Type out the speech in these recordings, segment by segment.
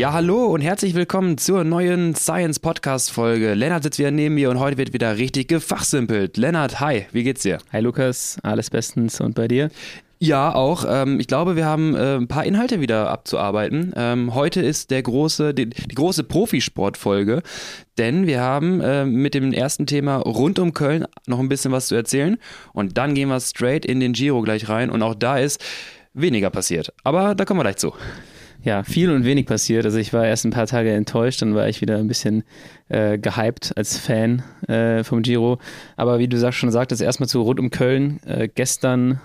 Ja, hallo und herzlich willkommen zur neuen Science Podcast Folge. Lennart sitzt wieder neben mir und heute wird wieder richtig gefachsimpelt. Lennart, hi, wie geht's dir? Hi Lukas, alles bestens und bei dir? Ja, auch. Ähm, ich glaube, wir haben äh, ein paar Inhalte wieder abzuarbeiten. Ähm, heute ist der große, die, die große Profisportfolge, denn wir haben äh, mit dem ersten Thema rund um Köln noch ein bisschen was zu erzählen und dann gehen wir straight in den Giro gleich rein und auch da ist weniger passiert. Aber da kommen wir gleich zu. Ja, viel und wenig passiert. Also ich war erst ein paar Tage enttäuscht, dann war ich wieder ein bisschen äh, gehypt als Fan äh, vom Giro. Aber wie du sagst, schon sagtest, erstmal zu rund um Köln. Äh, gestern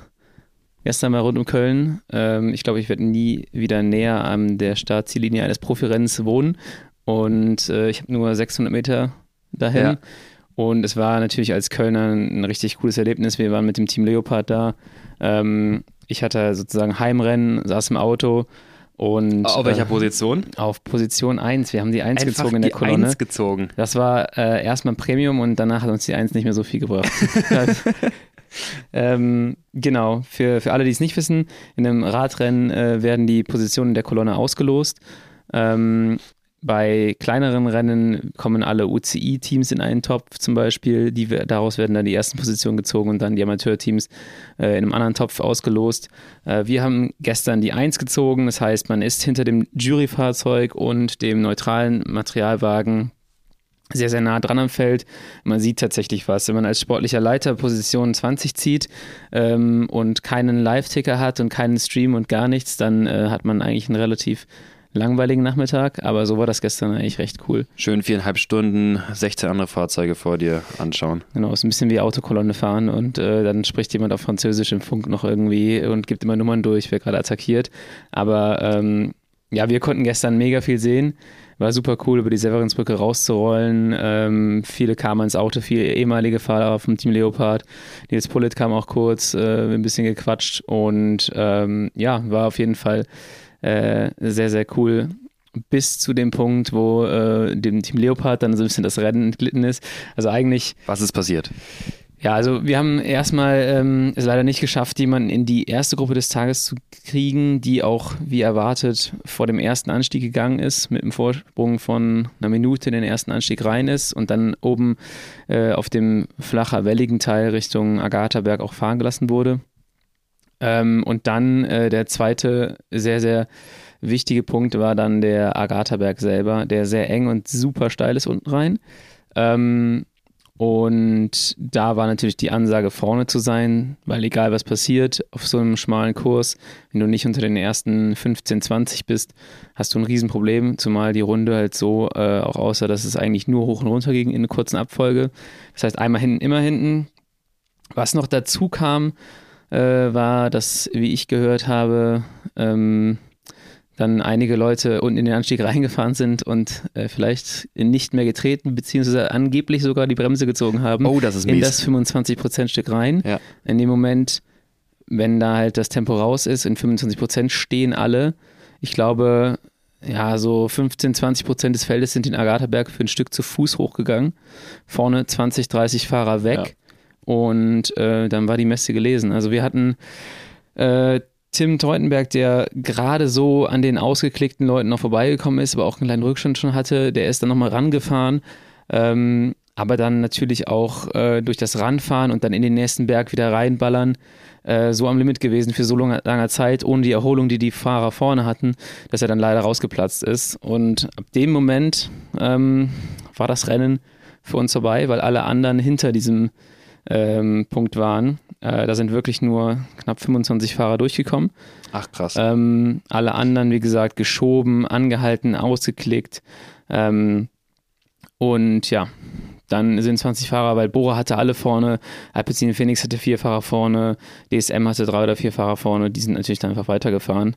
gestern mal rund um Köln. Ähm, ich glaube, ich werde nie wieder näher an der Startziellinie eines Profirennens wohnen. Und äh, ich habe nur 600 Meter dahin. Ja. Und es war natürlich als Kölner ein richtig cooles Erlebnis. Wir waren mit dem Team Leopard da. Ähm, ich hatte sozusagen Heimrennen, saß im Auto. Und, auf welcher äh, Position? Auf Position 1. Wir haben die 1 Einfach gezogen in der die Kolonne. 1 gezogen. Das war äh, erstmal Premium und danach hat uns die 1 nicht mehr so viel gebracht. ähm, genau, für, für alle, die es nicht wissen, in einem Radrennen äh, werden die Positionen der Kolonne ausgelost. Ähm, bei kleineren Rennen kommen alle UCI-Teams in einen Topf zum Beispiel. Die, daraus werden dann die ersten Positionen gezogen und dann die Amateurteams äh, in einem anderen Topf ausgelost. Äh, wir haben gestern die Eins gezogen. Das heißt, man ist hinter dem Juryfahrzeug und dem neutralen Materialwagen sehr, sehr nah dran am Feld. Man sieht tatsächlich was. Wenn man als sportlicher Leiter Position 20 zieht ähm, und keinen Live-Ticker hat und keinen Stream und gar nichts, dann äh, hat man eigentlich einen relativ langweiligen Nachmittag, aber so war das gestern eigentlich recht cool. Schön viereinhalb Stunden, 16 andere Fahrzeuge vor dir anschauen. Genau, ist ein bisschen wie Autokolonne fahren und äh, dann spricht jemand auf Französisch im Funk noch irgendwie und gibt immer Nummern durch, wer gerade attackiert. Aber ähm, ja, wir konnten gestern mega viel sehen. War super cool, über die Severinsbrücke rauszurollen. Ähm, viele kamen ins Auto, viele ehemalige Fahrer vom Team Leopard. Nils Pullet kam auch kurz, äh, ein bisschen gequatscht und ähm, ja, war auf jeden Fall äh, sehr, sehr cool. Bis zu dem Punkt, wo äh, dem Team Leopard dann so ein bisschen das Rennen entglitten ist. Also eigentlich. Was ist passiert? Ja, also wir haben erstmal ähm, es leider nicht geschafft, jemanden in die erste Gruppe des Tages zu kriegen, die auch, wie erwartet, vor dem ersten Anstieg gegangen ist, mit einem Vorsprung von einer Minute in den ersten Anstieg rein ist und dann oben äh, auf dem flacher, welligen Teil Richtung Agathaberg auch fahren gelassen wurde. Ähm, und dann äh, der zweite sehr, sehr wichtige Punkt war dann der Agathaberg selber, der sehr eng und super steil ist unten rein. Ähm, und da war natürlich die Ansage, vorne zu sein, weil egal was passiert, auf so einem schmalen Kurs, wenn du nicht unter den ersten 15, 20 bist, hast du ein Riesenproblem, zumal die Runde halt so äh, auch aussah, dass es eigentlich nur hoch und runter ging in einer kurzen Abfolge. Das heißt, einmal hinten, immer hinten. Was noch dazu kam, äh, war, dass, wie ich gehört habe, ähm, dann einige Leute unten in den Anstieg reingefahren sind und äh, vielleicht nicht mehr getreten, beziehungsweise angeblich sogar die Bremse gezogen haben. Oh, das ist mies. In das 25%-Stück rein. Ja. In dem Moment, wenn da halt das Tempo raus ist, in 25% stehen alle. Ich glaube, ja, so 15, 20 Prozent des Feldes sind den Agathaberg für ein Stück zu Fuß hochgegangen. Vorne 20, 30 Fahrer weg. Ja. Und äh, dann war die Messe gelesen. Also wir hatten äh, Tim Teutenberg, der gerade so an den ausgeklickten Leuten noch vorbeigekommen ist, aber auch einen kleinen Rückstand schon hatte, der ist dann nochmal rangefahren. Ähm, aber dann natürlich auch äh, durch das Ranfahren und dann in den nächsten Berg wieder reinballern, äh, so am Limit gewesen für so langer, langer Zeit, ohne die Erholung, die die Fahrer vorne hatten, dass er dann leider rausgeplatzt ist. Und ab dem Moment ähm, war das Rennen für uns vorbei, weil alle anderen hinter diesem ähm, Punkt waren. Äh, da sind wirklich nur knapp 25 Fahrer durchgekommen. Ach krass. Ähm, alle anderen, wie gesagt, geschoben, angehalten, ausgeklickt. Ähm, und ja, dann sind 20 Fahrer, weil Bora hatte alle vorne, Alpecin Phoenix hatte vier Fahrer vorne, DSM hatte drei oder vier Fahrer vorne, die sind natürlich dann einfach weitergefahren.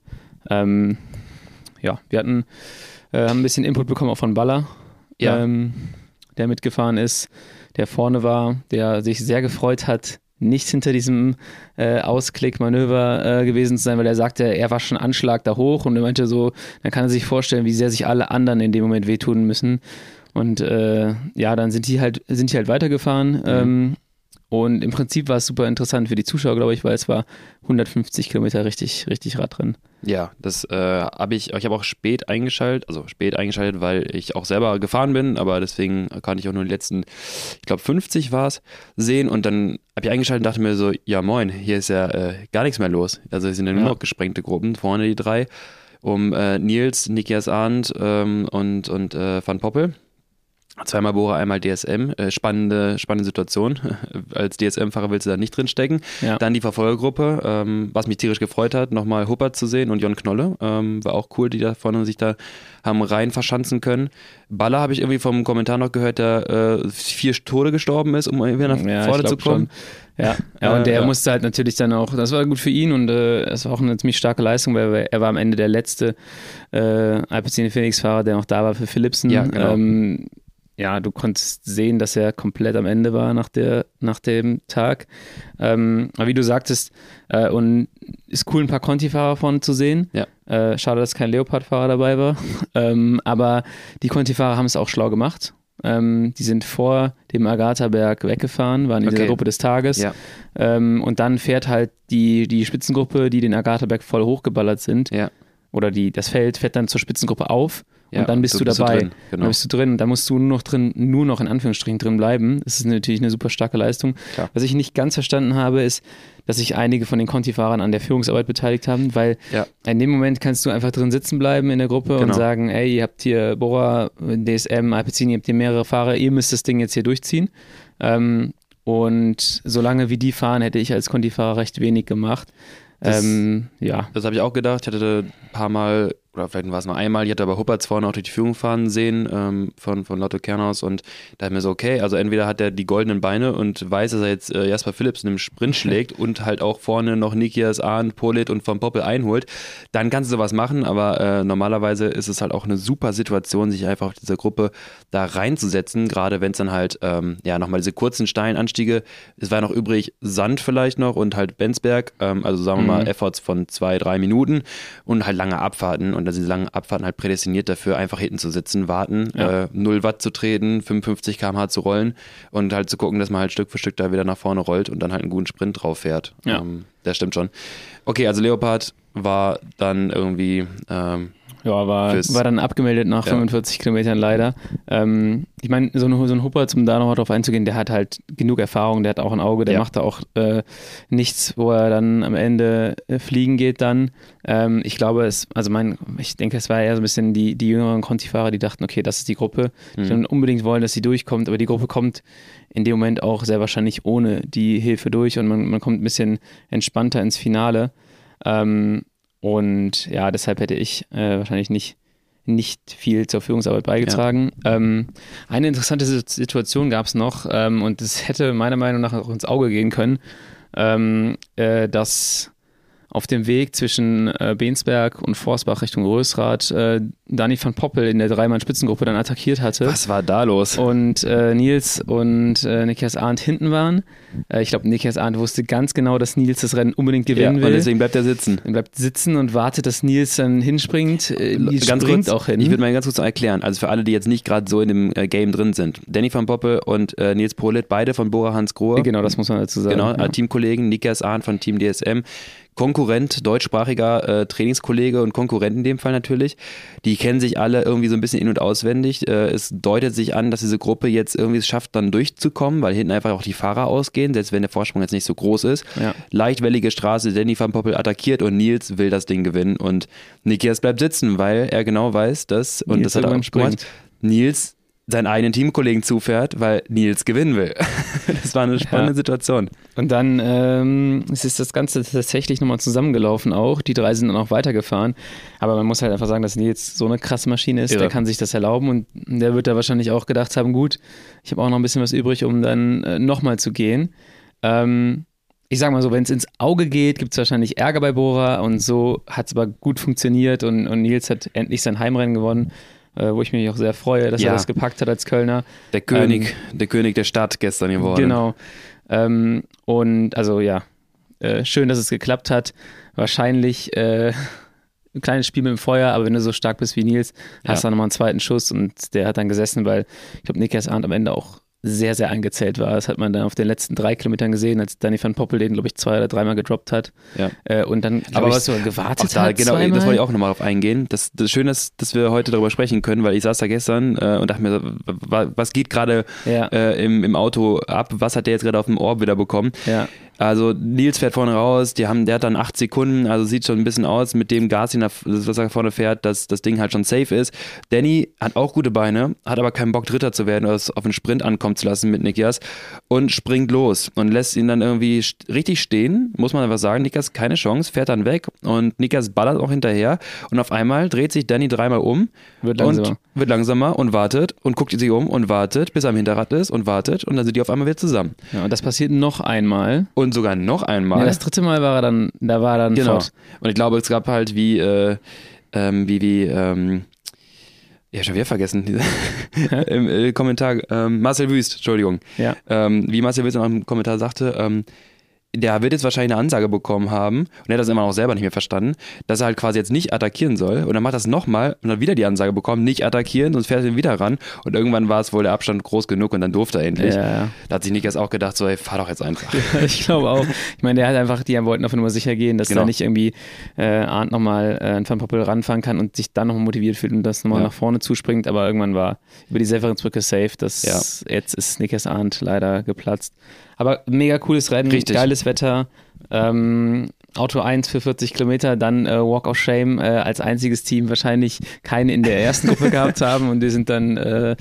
Ähm, ja, wir hatten äh, haben ein bisschen Input bekommen auch von Baller, ja. ähm, der mitgefahren ist der vorne war, der sich sehr gefreut hat, nicht hinter diesem äh, Ausklickmanöver äh, gewesen zu sein, weil er sagte, er war schon Anschlag da hoch und er meinte so, dann kann er sich vorstellen, wie sehr sich alle anderen in dem Moment wehtun müssen. Und äh, ja, dann sind die halt, sind die halt weitergefahren. Mhm. Ähm, und im Prinzip war es super interessant für die Zuschauer, glaube ich, weil es war 150 Kilometer richtig, richtig Radrennen. Ja, das äh, habe ich, ich habe auch spät eingeschaltet, also spät eingeschaltet, weil ich auch selber gefahren bin, aber deswegen kann ich auch nur die letzten, ich glaube 50 war es, sehen und dann habe ich eingeschaltet und dachte mir so, ja moin, hier ist ja äh, gar nichts mehr los. Also es sind ja nur noch gesprengte Gruppen, vorne die drei, um äh, Nils, Nikias Arndt ähm, und, und äh, Van Poppel. Zweimal Bora, einmal DSM. Äh, spannende, spannende Situation. Als DSM-Fahrer willst du da nicht drin stecken. Ja. Dann die Verfolgergruppe, ähm, was mich tierisch gefreut hat, nochmal Huppert zu sehen und Jon Knolle. Ähm, war auch cool, die da vorne sich da haben rein verschanzen können. Baller habe ich irgendwie vom Kommentar noch gehört, der äh, vier Tode gestorben ist, um wieder nach ja, vorne zu kommen. Schon. Ja, ja und der ja. musste halt natürlich dann auch, das war gut für ihn und es äh, war auch eine ziemlich starke Leistung, weil er war am Ende der letzte äh, Alpecin Phoenix-Fahrer, der noch da war für Philipsen. Ja, genau. Ähm, ja, du konntest sehen, dass er komplett am Ende war nach, der, nach dem Tag. Ähm, aber wie du sagtest, äh, und ist cool, ein paar Conti-Fahrer vorne zu sehen. Ja. Äh, schade, dass kein Leopard-Fahrer dabei war. ähm, aber die Conti-Fahrer haben es auch schlau gemacht. Ähm, die sind vor dem Agatha-Berg weggefahren, waren in okay. der Gruppe des Tages. Ja. Ähm, und dann fährt halt die, die Spitzengruppe, die den Agatha-Berg voll hochgeballert sind. Ja. Oder die, das Feld fährt dann zur Spitzengruppe auf ja, und dann bist du, bist dabei. Du drin, genau. Dann bist du drin. Dann musst du nur noch drin, nur noch in Anführungsstrichen drin bleiben. Das ist natürlich eine super starke Leistung. Klar. Was ich nicht ganz verstanden habe, ist, dass sich einige von den Conti-Fahrern an der Führungsarbeit beteiligt haben, weil ja. in dem Moment kannst du einfach drin sitzen bleiben in der Gruppe genau. und sagen, ey, ihr habt hier Bora, DSM, Alpecin, ihr habt hier mehrere Fahrer, ihr müsst das Ding jetzt hier durchziehen. Ähm, und solange wie die fahren, hätte ich als Conti-Fahrer recht wenig gemacht. Das, ähm, ja. Das habe ich auch gedacht. Ich hatte ein paar Mal oder vielleicht war es nur einmal, ich hatte aber Huppertz vorne auch durch die Führung fahren sehen ähm, von, von Lotto Kernhaus. Und da hat mir so, okay, also entweder hat er die goldenen Beine und weiß, dass er jetzt äh, Jasper Phillips in einem Sprint schlägt und halt auch vorne noch Nikias, Ahn, Polit und von Poppel einholt, dann kannst du sowas machen, aber äh, normalerweise ist es halt auch eine super Situation, sich einfach auf dieser Gruppe da reinzusetzen, gerade wenn es dann halt, ähm, ja, nochmal diese kurzen steilen Anstiege, es war noch übrig Sand vielleicht noch und halt Benzberg, ähm, also sagen wir mal mhm. Efforts von zwei, drei Minuten und halt lange Abfahrten. Und da sind langen Abfahrten halt prädestiniert dafür, einfach hinten zu sitzen, warten, ja. äh, 0 Watt zu treten, 55 km/h zu rollen und halt zu gucken, dass man halt Stück für Stück da wieder nach vorne rollt und dann halt einen guten Sprint drauf fährt. Ja. Ähm, das stimmt schon. Okay, also Leopard war dann irgendwie ähm, ja, war, war dann abgemeldet nach ja. 45 Kilometern leider. Ähm, ich meine, so, ein, so ein Hupper, um da nochmal drauf einzugehen, der hat halt genug Erfahrung, der hat auch ein Auge, der ja. macht da auch äh, nichts, wo er dann am Ende äh, fliegen geht dann. Ähm, ich glaube, es, also mein, ich denke, es war eher so ein bisschen die, die jüngeren Conti-Fahrer, die dachten, okay, das ist die Gruppe, mhm. die unbedingt wollen, dass sie durchkommt, aber die Gruppe kommt in dem Moment auch sehr wahrscheinlich ohne die Hilfe durch und man, man kommt ein bisschen entspannter ins Finale. Ähm, und ja, deshalb hätte ich äh, wahrscheinlich nicht, nicht viel zur Führungsarbeit beigetragen. Ja. Ähm, eine interessante Situation gab es noch ähm, und das hätte meiner Meinung nach auch ins Auge gehen können, ähm, äh, dass auf dem Weg zwischen äh, Bensberg und Forstbach Richtung Rösrath äh, Dani van Poppel in der Dreimann-Spitzengruppe dann attackiert hatte. Was war da los? Und äh, Nils und äh, Nikias Arndt hinten waren. Äh, ich glaube, Nikias Arndt wusste ganz genau, dass Nils das Rennen unbedingt gewinnen ja, will. Und deswegen bleibt er sitzen. Er bleibt sitzen und wartet, dass Nils dann hinspringt. Äh, Nils ganz springt kurz, auch hin. Ich würde mal ganz kurz erklären. Also für alle, die jetzt nicht gerade so in dem äh, Game drin sind. Danny van Poppel und Nils Prolit, beide von Bora Hans Grohe. Genau, das muss man dazu sagen. Genau, ja. Teamkollegen. Nikias Arndt von Team DSM Konkurrent, deutschsprachiger äh, Trainingskollege und Konkurrent in dem Fall natürlich. Die kennen sich alle irgendwie so ein bisschen in- und auswendig. Äh, es deutet sich an, dass diese Gruppe jetzt irgendwie es schafft, dann durchzukommen, weil hinten einfach auch die Fahrer ausgehen, selbst wenn der Vorsprung jetzt nicht so groß ist. Ja. Leichtwellige Straße, Danny van Poppel attackiert und Nils will das Ding gewinnen und Nikias bleibt sitzen, weil er genau weiß, dass, und Nils das hat er auch Nils seinen eigenen Teamkollegen zufährt, weil Nils gewinnen will. das war eine spannende ja. Situation. Und dann ähm, ist das Ganze tatsächlich nochmal zusammengelaufen auch. Die drei sind dann auch weitergefahren. Aber man muss halt einfach sagen, dass Nils so eine krasse Maschine ist, ja. der kann sich das erlauben und der wird da wahrscheinlich auch gedacht haben, gut, ich habe auch noch ein bisschen was übrig, um dann äh, nochmal zu gehen. Ähm, ich sag mal so, wenn es ins Auge geht, gibt es wahrscheinlich Ärger bei Bora und so hat es aber gut funktioniert und, und Nils hat endlich sein Heimrennen gewonnen äh, wo ich mich auch sehr freue, dass ja. er das gepackt hat als Kölner. Der König, ähm, der König der Stadt gestern geworden. Genau. Ähm, und also ja, äh, schön, dass es geklappt hat. Wahrscheinlich äh, ein kleines Spiel mit dem Feuer, aber wenn du so stark bist wie Nils, hast du dann nochmal einen zweiten Schuss und der hat dann gesessen, weil ich glaube, Nikias Arndt am Ende auch sehr, sehr eingezählt war. Das hat man dann auf den letzten drei Kilometern gesehen, als Danny van Poppel den, glaube ich, zwei oder dreimal gedroppt hat. Ja. Äh, und dann, Aber ich, was sogar gewartet da, hat. genau, zweimal. das wollte ich auch nochmal drauf eingehen. Das, das Schöne ist, dass wir heute darüber sprechen können, weil ich saß da gestern äh, und dachte mir, wa- was geht gerade Ja. äh, im, im Auto ab? Was hat der jetzt gerade auf dem Ohr wieder bekommen? Ja. Also Nils fährt vorne raus, die haben, der hat dann acht Sekunden, also sieht schon ein bisschen aus mit dem Gas, den er, was er vorne fährt, dass das Ding halt schon safe ist. Danny hat auch gute Beine, hat aber keinen Bock Dritter zu werden oder es auf einen Sprint ankommen zu lassen mit Nikias und springt los und lässt ihn dann irgendwie richtig stehen, muss man einfach sagen. Nikias keine Chance, fährt dann weg und Nikias ballert auch hinterher und auf einmal dreht sich Danny dreimal um Wird langsamer. und wird langsamer und wartet und guckt sich um und wartet, bis er am Hinterrad ist und wartet und dann sind die auf einmal wieder zusammen. ja, und das passiert noch einmal. Und sogar noch einmal. Ja, das dritte Mal war er dann, da war er dann Genau. fort. Und ich glaube, es gab halt wie, äh, ähm, wie, wie, ähm, ja, schon wieder vergessen, im äh, Kommentar, ähm, Marcel Wüst, Entschuldigung. Ja. Ähm, wie Marcel Wüst in einem Kommentar sagte, ähm, der wird jetzt wahrscheinlich eine Ansage bekommen haben und er hat das immer noch selber nicht mehr verstanden, dass er halt quasi jetzt nicht attackieren soll und dann macht das nochmal und dann wieder die Ansage bekommen, nicht attackieren, sonst fährt er wieder ran und irgendwann war es wohl der Abstand groß genug und dann durfte er endlich. Ja, ja. Da hat sich Nikas auch gedacht, so, ey, fahr doch jetzt einfach. ich glaube auch. Ich meine, der hat einfach, die wollten auf Nummer sicher gehen, dass Genau. da nicht irgendwie äh, Arndt nochmal äh, an Van Poppel ranfahren kann und sich dann nochmal motiviert fühlt und das nochmal Ja. nach vorne zuspringt. Aber irgendwann war über die Severinsbrücke safe. Das, Ja. Jetzt ist Snickers Arndt leider geplatzt. Aber mega cooles Rennen, Richtig. geiles Wetter. Ähm, Auto 1 für 40 Kilometer, dann äh, Walk of Shame äh, als einziges Team wahrscheinlich keine in der ersten Gruppe gehabt haben und wir sind dann äh,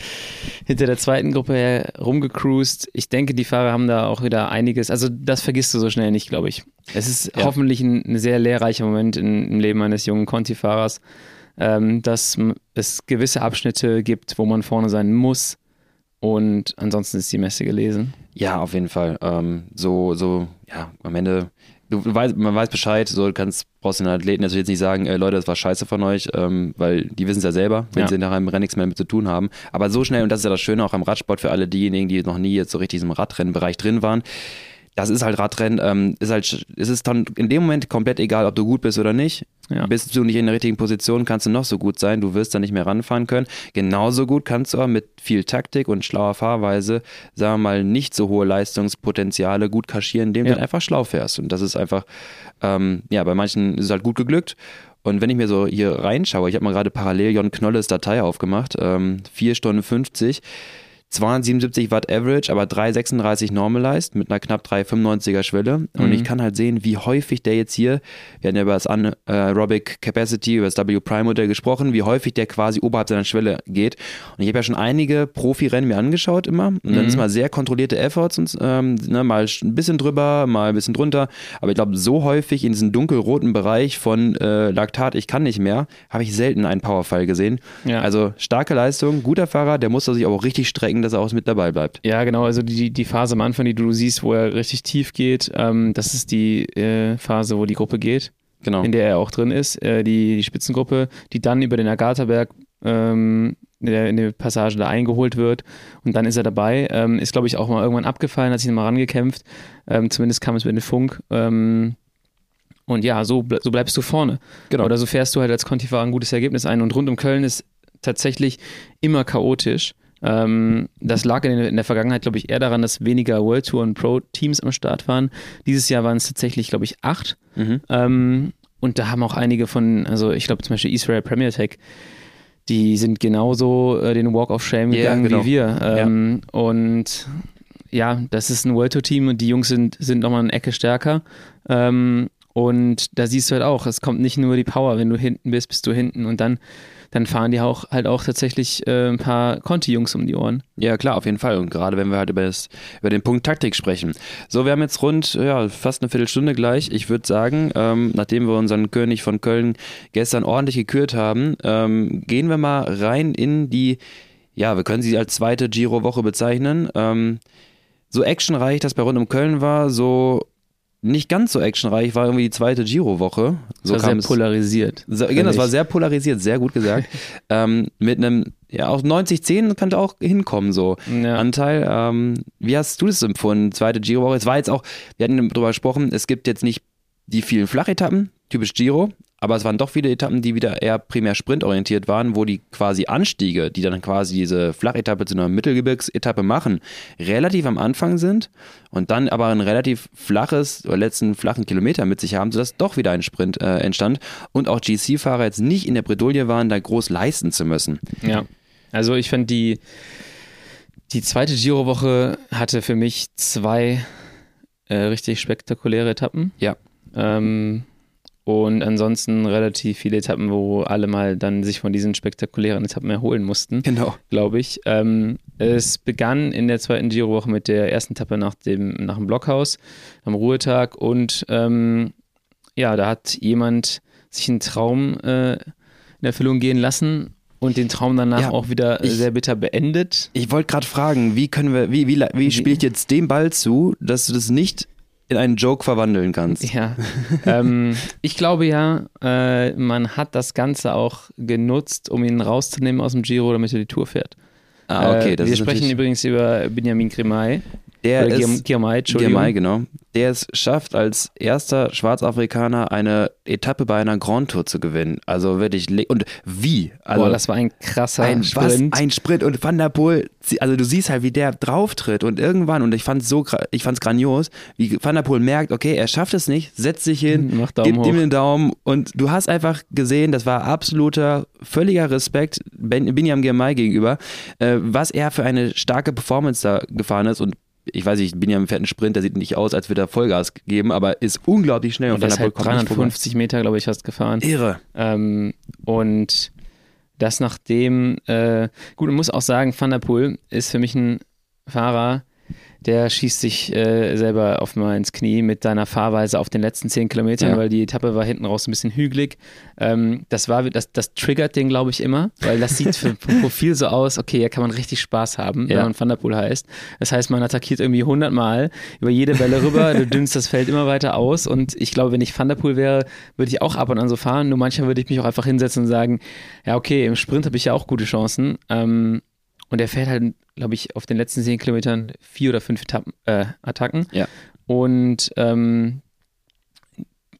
hinter der zweiten Gruppe her rumgecruised. Ich denke, die Fahrer haben da auch wieder einiges, also das vergisst du so schnell nicht, glaube ich. Es ist Ja. hoffentlich ein, ein sehr lehrreicher Moment in, im Leben eines jungen Conti-Fahrers, ähm, dass es gewisse Abschnitte gibt, wo man vorne sein muss und ansonsten ist die Messe gelesen. Ja, auf jeden Fall. Ähm, so, so, ja, am Ende, du weißt, man weiß Bescheid, so du kannst, brauchst den Athleten natürlich jetzt nicht sagen, äh, Leute, das war scheiße von euch, ähm, weil die wissen es ja selber, wenn Ja. sie nachher im Rennen nichts mehr mit zu tun haben. Aber so schnell, und das ist ja das Schöne auch am Radsport für alle diejenigen, die noch nie jetzt so richtig im Radrennenbereich drin waren, das ist halt Radrennen, ähm, ist halt, es ist dann in dem Moment komplett egal, ob du gut bist oder nicht. Ja. Bist du nicht in der richtigen Position, kannst du noch so gut sein, du wirst dann nicht mehr ranfahren können. Genauso gut kannst du aber mit viel Taktik und schlauer Fahrweise, sagen wir mal, nicht so hohe Leistungspotenziale gut kaschieren, indem Ja. du einfach schlau fährst. Und das ist einfach, ähm, ja, bei manchen ist es halt gut geglückt. Und wenn ich mir so hier reinschaue, ich habe mal gerade parallel Jon Knolles Datei aufgemacht, ähm, 4 Stunden 50, 277 Watt Average, aber 336 Normalized mit einer knapp 395er Schwelle. Und Mhm. ich kann halt sehen, wie häufig der jetzt hier, wir hatten ja über das Anaerobic Capacity, über das W-Prime-Modell gesprochen, wie häufig der quasi oberhalb seiner Schwelle geht. Und ich habe ja schon einige Profirennen mir angeschaut immer. Und dann Mhm. ist mal sehr kontrollierte Efforts, und, ähm, ne, mal ein bisschen drüber, mal ein bisschen drunter. Aber ich glaube, so häufig in diesem dunkelroten Bereich von äh, Laktat, ich kann nicht mehr, habe ich selten einen Powerfall gesehen. Ja. Also starke Leistung, guter Fahrer, der muss da sich aber auch richtig strecken, dass er auch mit dabei bleibt. Ja, genau. Also die, die Phase am Anfang, die du siehst, wo er richtig tief geht, ähm, das ist die äh, Phase, wo die Gruppe geht, Genau. in der er auch drin ist. Äh, die, die Spitzengruppe, die dann über den Agatha-Berg ähm, in der, in der Passage da eingeholt wird und dann ist er dabei. Ähm, ist, glaube ich, auch mal irgendwann abgefallen, hat sich nochmal rangekämpft. Ähm, zumindest kam es mit dem Funk. Ähm, und ja, so, ble so bleibst du vorne. Genau. Oder so fährst du halt als Conti-Fahrer ein gutes Ergebnis ein. Und rund um Köln ist tatsächlich immer chaotisch. Ähm, das lag in, in der Vergangenheit, glaube ich, eher daran, dass weniger World Tour und Pro-Teams am Start waren. Dieses Jahr waren es tatsächlich, glaube ich, acht. Mhm. Ähm, und da haben auch einige von, also ich glaube zum Beispiel Israel Premier Tech, die sind genauso äh, den Walk of Shame Ja, gegangen genau. wie wir. Ähm, Und ja, das ist ein World Tour Team und die Jungs sind, sind nochmal eine Ecke stärker. Ähm, und da siehst du halt auch, es kommt nicht nur die Power, wenn du hinten bist, bist du hinten und dann, dann fahren die auch halt auch tatsächlich äh, ein paar Conti-Jungs um die Ohren. Ja, klar, auf jeden Fall. Und gerade wenn wir halt über, das, über den Punkt Taktik sprechen. So, wir haben jetzt rund, ja, fast eine Viertelstunde gleich. Ich würde sagen, ähm, nachdem wir unseren König von Köln gestern ordentlich gekürt haben, ähm, gehen wir mal rein in die, ja, wir können sie als zweite Giro-Woche bezeichnen. Ähm, so actionreich das bei Rund um Köln war, so nicht ganz so actionreich war irgendwie die zweite Giro-Woche. So Das war kam sehr es- polarisiert. so, genau, das war sehr polarisiert, sehr gut gesagt. ähm, mit einem, ja, auch 90-10 könnte auch hinkommen, so Ja. Anteil. Ähm, wie hast du das empfunden? Zweite Giro-Woche. Es war jetzt auch, wir hatten darüber gesprochen, es gibt jetzt nicht die vielen Flachetappen, typisch Giro, aber es waren doch viele Etappen, die wieder eher primär sprintorientiert waren, wo die quasi Anstiege, die dann quasi diese Flachetappe zu einer Mittelgebirgsetappe machen, relativ am Anfang sind und dann aber ein relativ flaches oder letzten flachen Kilometer mit sich haben, sodass doch wieder ein Sprint äh, entstand und auch GC-Fahrer jetzt nicht in der Bredouille waren, da groß leisten zu müssen. Ja, also ich fand die, die zweite Giro-Woche hatte für mich zwei äh, richtig spektakuläre Etappen. Ja. Ähm, und ansonsten relativ viele Etappen, wo alle mal dann sich von diesen spektakulären Etappen erholen mussten. Genau. Glaube ich. Ähm, es begann in der zweiten Giro-Woche mit der ersten Etappe nach dem, nach dem Blockhaus am Ruhetag und ähm, ja, da hat jemand sich einen Traum äh, in Erfüllung gehen lassen und den Traum danach Ja, auch wieder ich- sehr bitter beendet. Ich wollte gerade fragen, wie können wir, wie, wie, wie spiele ich jetzt den Ball zu, dass du das nicht in einen Joke verwandeln kannst? Ja, ähm, ich glaube ja, äh, man hat das Ganze auch genutzt, um ihn rauszunehmen aus dem Giro, damit er die Tour fährt. Ah, okay, äh, wir sprechen übrigens über Benjamin Grimay. Der oder ist Entschuldigung. Girmay, genau. Der es schafft, als erster Schwarzafrikaner eine Etappe bei einer Grand Tour zu gewinnen. Also wirklich, und wie? Also Boah, das war ein krasser ein, Sprint. Was? Ein Sprint und Van der Poel, also du siehst halt, wie der drauftritt und irgendwann, und ich fand so, ich fand's grandios, wie Van der Poel merkt, okay, er schafft es nicht, setzt sich hin, Macht Daumen gibt ihm den Daumen und du hast einfach gesehen, das war absoluter, völliger Respekt ben, Binyam Girmay gegenüber, äh, was er für eine starke Performance da gefahren ist und ich weiß nicht, Binyam fährt einen Sprint, der sieht nicht aus, als würde er Vollgas geben, aber ist unglaublich schnell und Van das ist halt kommt nicht vorbei. 350 Meter, glaube ich, fast gefahren. Irre. Ähm, und das nachdem, äh, gut, man muss auch sagen, Van der Poel ist für mich ein Fahrer, der schießt sich äh, selber auf mal ins Knie mit seiner Fahrweise auf den letzten 10 Kilometern, Ja. weil die Etappe war hinten raus ein bisschen hügelig. Ähm, das war, das, das triggert den, glaube ich, immer, weil das sieht für, Profil so aus, okay, hier kann man richtig Spaß haben, wenn Ja. man Van der Poel heißt. Das heißt, man attackiert irgendwie 100 Mal über jede Welle rüber, du dünnst das Feld immer weiter aus und ich glaube, wenn ich Van der Poel wäre, würde ich auch ab und an so fahren, nur manchmal würde ich mich auch einfach hinsetzen und sagen, ja, okay, im Sprint habe ich ja auch gute Chancen. Ähm, und er fährt halt, glaube ich, auf den letzten 10 Kilometern vier oder fünf Etappen, äh, Attacken. Ja. Und ähm,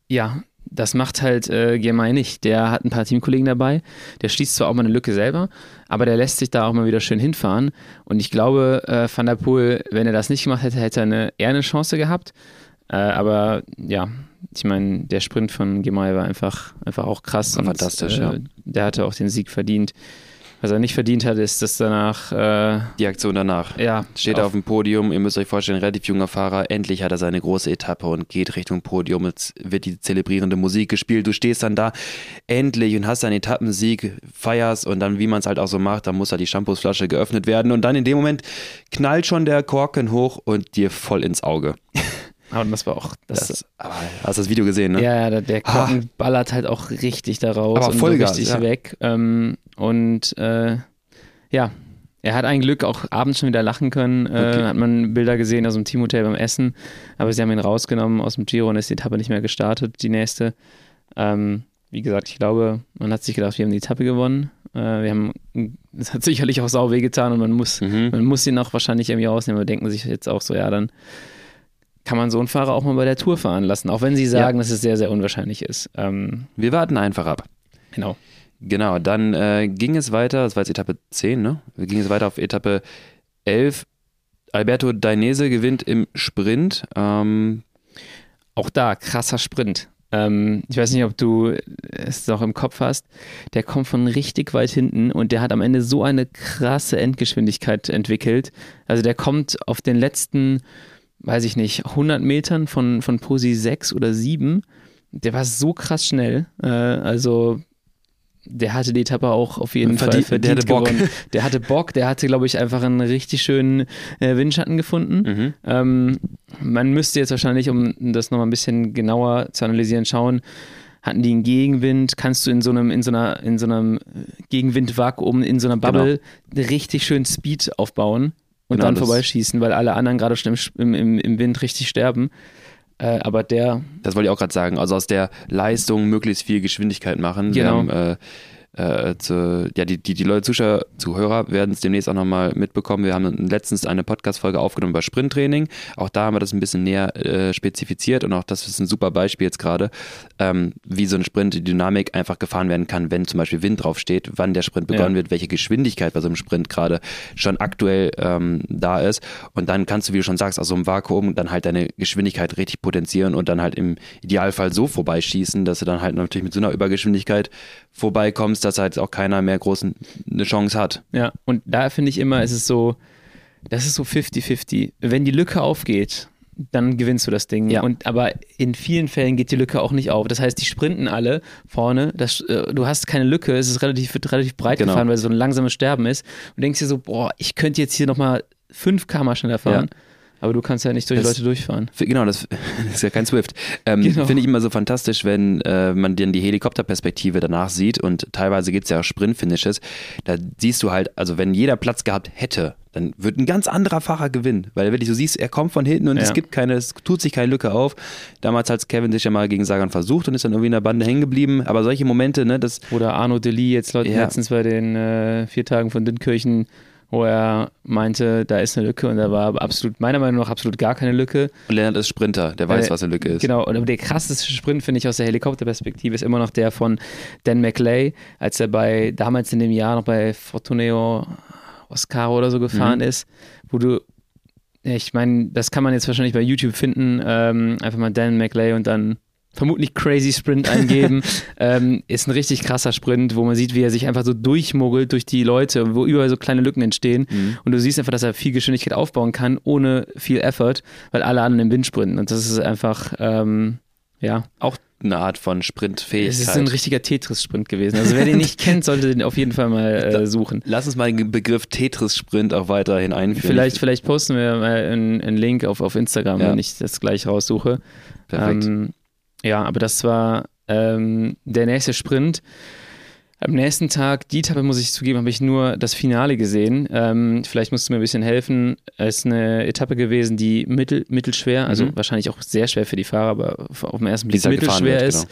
ja, das macht halt äh, Girmay nicht. Der hat ein paar Teamkollegen dabei. Der schließt zwar auch mal eine Lücke selber, aber der lässt sich da auch mal wieder schön hinfahren. Und ich glaube, äh, Van der Poel, wenn er das nicht gemacht hätte, hätte er eine, eher eine Chance gehabt. Äh, aber ja, ich meine, der Sprint von Girmay war einfach, einfach auch krass. War fantastisch, äh, ja. Der hatte auch den Sieg verdient. Was er nicht verdient hat, ist, dass danach, äh, Die Aktion danach. ja, Steht auf dem Podium, ihr müsst euch vorstellen, relativ junger Fahrer, endlich hat er seine große Etappe und geht Richtung Podium. Jetzt wird die zelebrierende Musik gespielt. Du stehst dann da endlich und hast deinen Etappensieg, feierst und dann, wie man es halt auch so macht, dann muss halt die Shampoosflasche geöffnet werden und dann in dem Moment knallt schon der Korken hoch und dir voll ins Auge. Aber das war auch, das, Das, aber hast das Video gesehen, ne? Ja, ja, der, der Korken ballert halt auch richtig da raus Aber und Vollgas, so richtig ja. weg. Ähm, und äh, ja, er hat ein Glück auch abends schon wieder lachen können. Äh, Okay. Hat man Bilder gesehen aus dem Teamhotel beim Essen. Aber sie haben ihn rausgenommen aus dem Giro und ist die Etappe nicht mehr gestartet, die nächste. Ähm, wie gesagt, ich glaube, man hat sich gedacht, wir haben die Etappe gewonnen. Äh, wir haben, es hat sicherlich auch sau weh getan und man muss, Mhm. man muss ihn auch wahrscheinlich irgendwie rausnehmen. Aber denken sich jetzt auch so, ja, dann kann man so einen Fahrer auch mal bei der Tour fahren lassen, auch wenn sie sagen, dass es sehr, sehr unwahrscheinlich ist. Ähm, Wir warten einfach ab. genau. Genau, dann äh, ging es weiter, das war jetzt Etappe 10, ne? Ging es weiter auf Etappe 11. Alberto Dainese gewinnt im Sprint. Ähm, Auch da, krasser Sprint. Ähm, ich weiß nicht, ob du es noch im Kopf hast. Der kommt von richtig weit hinten und der hat am Ende so eine krasse Endgeschwindigkeit entwickelt. Also der kommt auf den letzten, weiß ich nicht, 100 Metern von, von Posi 6 oder 7. Der war so krass schnell. Äh, also der hatte die Etappe auch auf jeden Verdient- Fall der verdient hatte Bock. gewonnen. Der hatte Bock, der hatte, glaube ich, einfach einen richtig schönen äh, Windschatten gefunden. mhm. Ähm, man müsste jetzt wahrscheinlich, um das nochmal ein bisschen genauer zu analysieren, schauen, hatten die einen Gegenwind? Kannst du in so einem, in so einer, in so einem Gegenwindvakuum, in so einer Bubble richtig schön Speed aufbauen und Genau, dann vorbeischießen, weil alle anderen gerade schon im, im, im Wind richtig sterben. Äh, aber der, Das wollte ich auch gerade sagen. Also aus der Leistung möglichst viel Geschwindigkeit machen. Wir Genau. haben äh, äh, zu, ja, die, die, die Leute, Zuschauer, Zuhörer werden es demnächst auch nochmal mitbekommen. Wir haben letztens eine Podcast-Folge aufgenommen über Sprinttraining. Auch da haben wir das ein bisschen näher äh, spezifiziert und auch das ist ein super Beispiel jetzt gerade, ähm, wie so ein Sprint, die Dynamik einfach gefahren werden kann, wenn zum Beispiel Wind draufsteht, wann der Sprint begonnen ja. wird, welche Geschwindigkeit bei so einem Sprint gerade schon aktuell ähm, da ist. Und dann kannst du, wie du schon sagst, aus so einem Vakuum dann halt deine Geschwindigkeit richtig potenzieren und dann halt im Idealfall so vorbeischießen, dass du dann halt natürlich mit so einer Übergeschwindigkeit vorbeikommst, dass halt auch keiner mehr groß eine Chance hat. Ja, und da finde ich immer, ist es so, das ist so 50-50. Wenn die Lücke aufgeht, dann gewinnst du das Ding. Ja. Und, aber in vielen Fällen geht die Lücke auch nicht auf. Das heißt, die sprinten alle vorne. Das, äh, du hast keine Lücke, es ist relativ, wird relativ breit genau. gefahren, weil es so ein langsames Sterben ist. Und denkst dir so, boah, ich könnte jetzt hier nochmal 5 km schneller fahren. Ja. Aber du kannst ja nicht durch das, Leute durchfahren. Genau, das, das, ist ja kein Swift. Ähm, genau. Finde ich immer so fantastisch, wenn äh, man dann die Helikopterperspektive danach sieht und teilweise gibt es ja auch Sprint-Finishes. Da siehst du halt, also wenn jeder Platz gehabt hätte, dann wird ein ganz anderer Fahrer gewinnen. Weil wenn du siehst, er kommt von hinten und ja. es gibt keine, es tut sich keine Lücke auf. Damals hat Kevin sich ja mal gegen Sagan versucht und ist dann irgendwie in der Bande hängen geblieben. Aber solche Momente, ne, das. Oder Arno Deli jetzt Leute, ja. letztens bei den äh, vier Tagen von Dinnkirchen wo er meinte, da ist eine Lücke und da war absolut, meiner Meinung nach, absolut gar keine Lücke. Und Lennart ist Sprinter, der weiß, äh, was eine Lücke ist. Genau, aber der krasseste Sprint, finde ich, aus der Helikopterperspektive ist immer noch der von Dan McLay, als er bei, damals in dem Jahr noch bei Fortuneo Oscaro oder so gefahren mhm. ist, wo du ich meine, das kann man jetzt wahrscheinlich bei YouTube finden. Ähm, einfach mal Dan McLay und dann vermutlich Crazy Sprint eingeben. ähm, ist ein richtig krasser Sprint, wo man sieht, wie er sich einfach so durchmogelt durch die Leute, wo überall so kleine Lücken entstehen. Mhm. Und du siehst einfach, dass er viel Geschwindigkeit aufbauen kann, ohne viel Effort, weil alle anderen im Wind sprinten. Und das ist einfach, ähm, ja. Auch eine Art von Sprintfähigkeit. Es ist ein richtiger Tetris-Sprint gewesen. Also wer den nicht kennt, sollte den auf jeden Fall mal äh, suchen. Lass uns mal den Begriff Tetris-Sprint auch weiterhin einführen. Vielleicht, vielleicht posten wir mal einen, einen Link auf, auf Instagram, ja. wenn ich das gleich raussuche. Perfekt. Ähm, ja, aber das war ähm, der nächste Sprint. Am nächsten Tag, die Etappe muss ich zugeben, habe ich nur das Finale gesehen. Ähm, vielleicht musst du mir ein bisschen helfen. Es ist eine Etappe gewesen, die mittel, mittelschwer, also mhm. wahrscheinlich auch sehr schwer für die Fahrer, aber auf den ersten Blick mittelschwer wird, ist.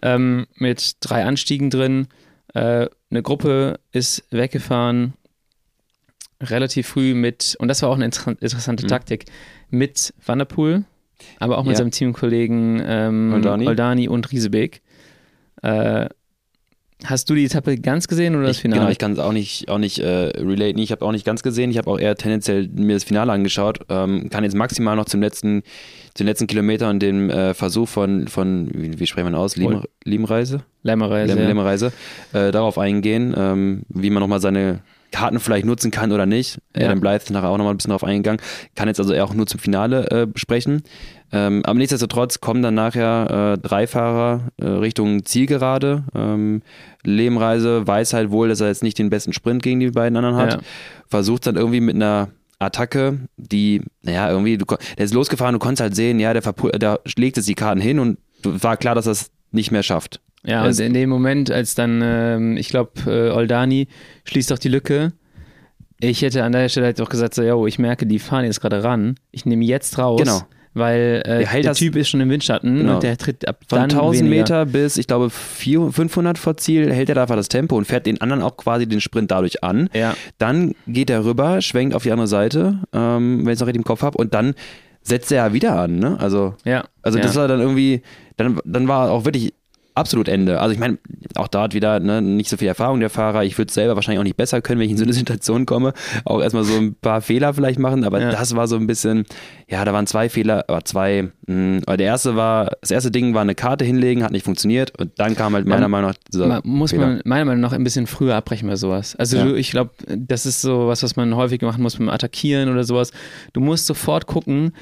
Genau. Ähm, mit drei Anstiegen drin. Äh, eine Gruppe ist weggefahren, relativ früh mit, und das war auch eine interessante mhm. Taktik, mit Vanderpool, aber auch mit ja. seinem Teamkollegen ähm, Oldani. Oldani. und Riesebeek. Äh, hast du die Etappe ganz gesehen oder das ich, Finale? Genau, ich kann es auch nicht, auch nicht äh, relaten. Ich habe auch nicht ganz gesehen. Ich habe auch eher tendenziell mir das Finale angeschaut. Ähm, kann jetzt maximal noch zum letzten, zum letzten Kilometer und dem äh, Versuch von, von wie, wie sprechen wir aus? Lim, Limreise? Lämmerreise. Läm, Lämmerreise. Äh, darauf eingehen, ähm, wie man nochmal seine Karten vielleicht nutzen kann oder nicht. Ja. Adam Blythe ist nachher auch nochmal ein bisschen darauf eingegangen. Kann jetzt also eher auch nur zum Finale äh, besprechen. Ähm, aber nichtsdestotrotz kommen dann nachher äh, drei Fahrer äh, Richtung Zielgerade. Ähm, Lehmreise weiß halt wohl, dass er jetzt nicht den besten Sprint gegen die beiden anderen hat. Ja. Versucht dann irgendwie mit einer Attacke, die, naja, irgendwie, du, der ist losgefahren, du konntest halt sehen, ja, der, der legt jetzt die Karten hin und war klar, dass er es nicht mehr schafft. Ja, und in dem Moment, als dann, ähm, ich glaube, äh, Oldani schließt auch die Lücke. Ich hätte an der Stelle halt auch gesagt, so, yo, ich merke, die fahren jetzt gerade ran. Ich nehme jetzt raus. Genau. Weil äh, der, der Typ ist schon im Windschatten genau. und der tritt ab Von 1000 weniger. Meter bis, ich glaube, 400, 500 vor Ziel hält er da einfach das Tempo und fährt den anderen auch quasi den Sprint dadurch an. Ja. Dann geht er rüber, schwenkt auf die andere Seite, ähm, wenn ich es noch richtig im Kopf habe, und dann setzt er ja wieder an. Ne? Also, ja. also das ja. war dann irgendwie, dann, dann war auch wirklich absolut Ende. Also ich meine, auch da hat wieder ne, nicht so viel Erfahrung der Fahrer. Ich würde es selber wahrscheinlich auch nicht besser können, wenn ich in so eine Situation komme. Auch erstmal so ein paar Fehler vielleicht machen, aber ja. das war so ein bisschen, ja, da waren zwei Fehler, aber zwei. Mh, hm, der erste war, das erste Ding war eine Karte hinlegen, hat nicht funktioniert und dann kam halt meiner ja, Meinung nach dieser Muss Fehler. man meiner Meinung nach ein bisschen früher abbrechen bei sowas. Also ja. du, ich glaube, das ist so was, was man häufig machen muss beim Attackieren oder sowas. Du musst sofort gucken,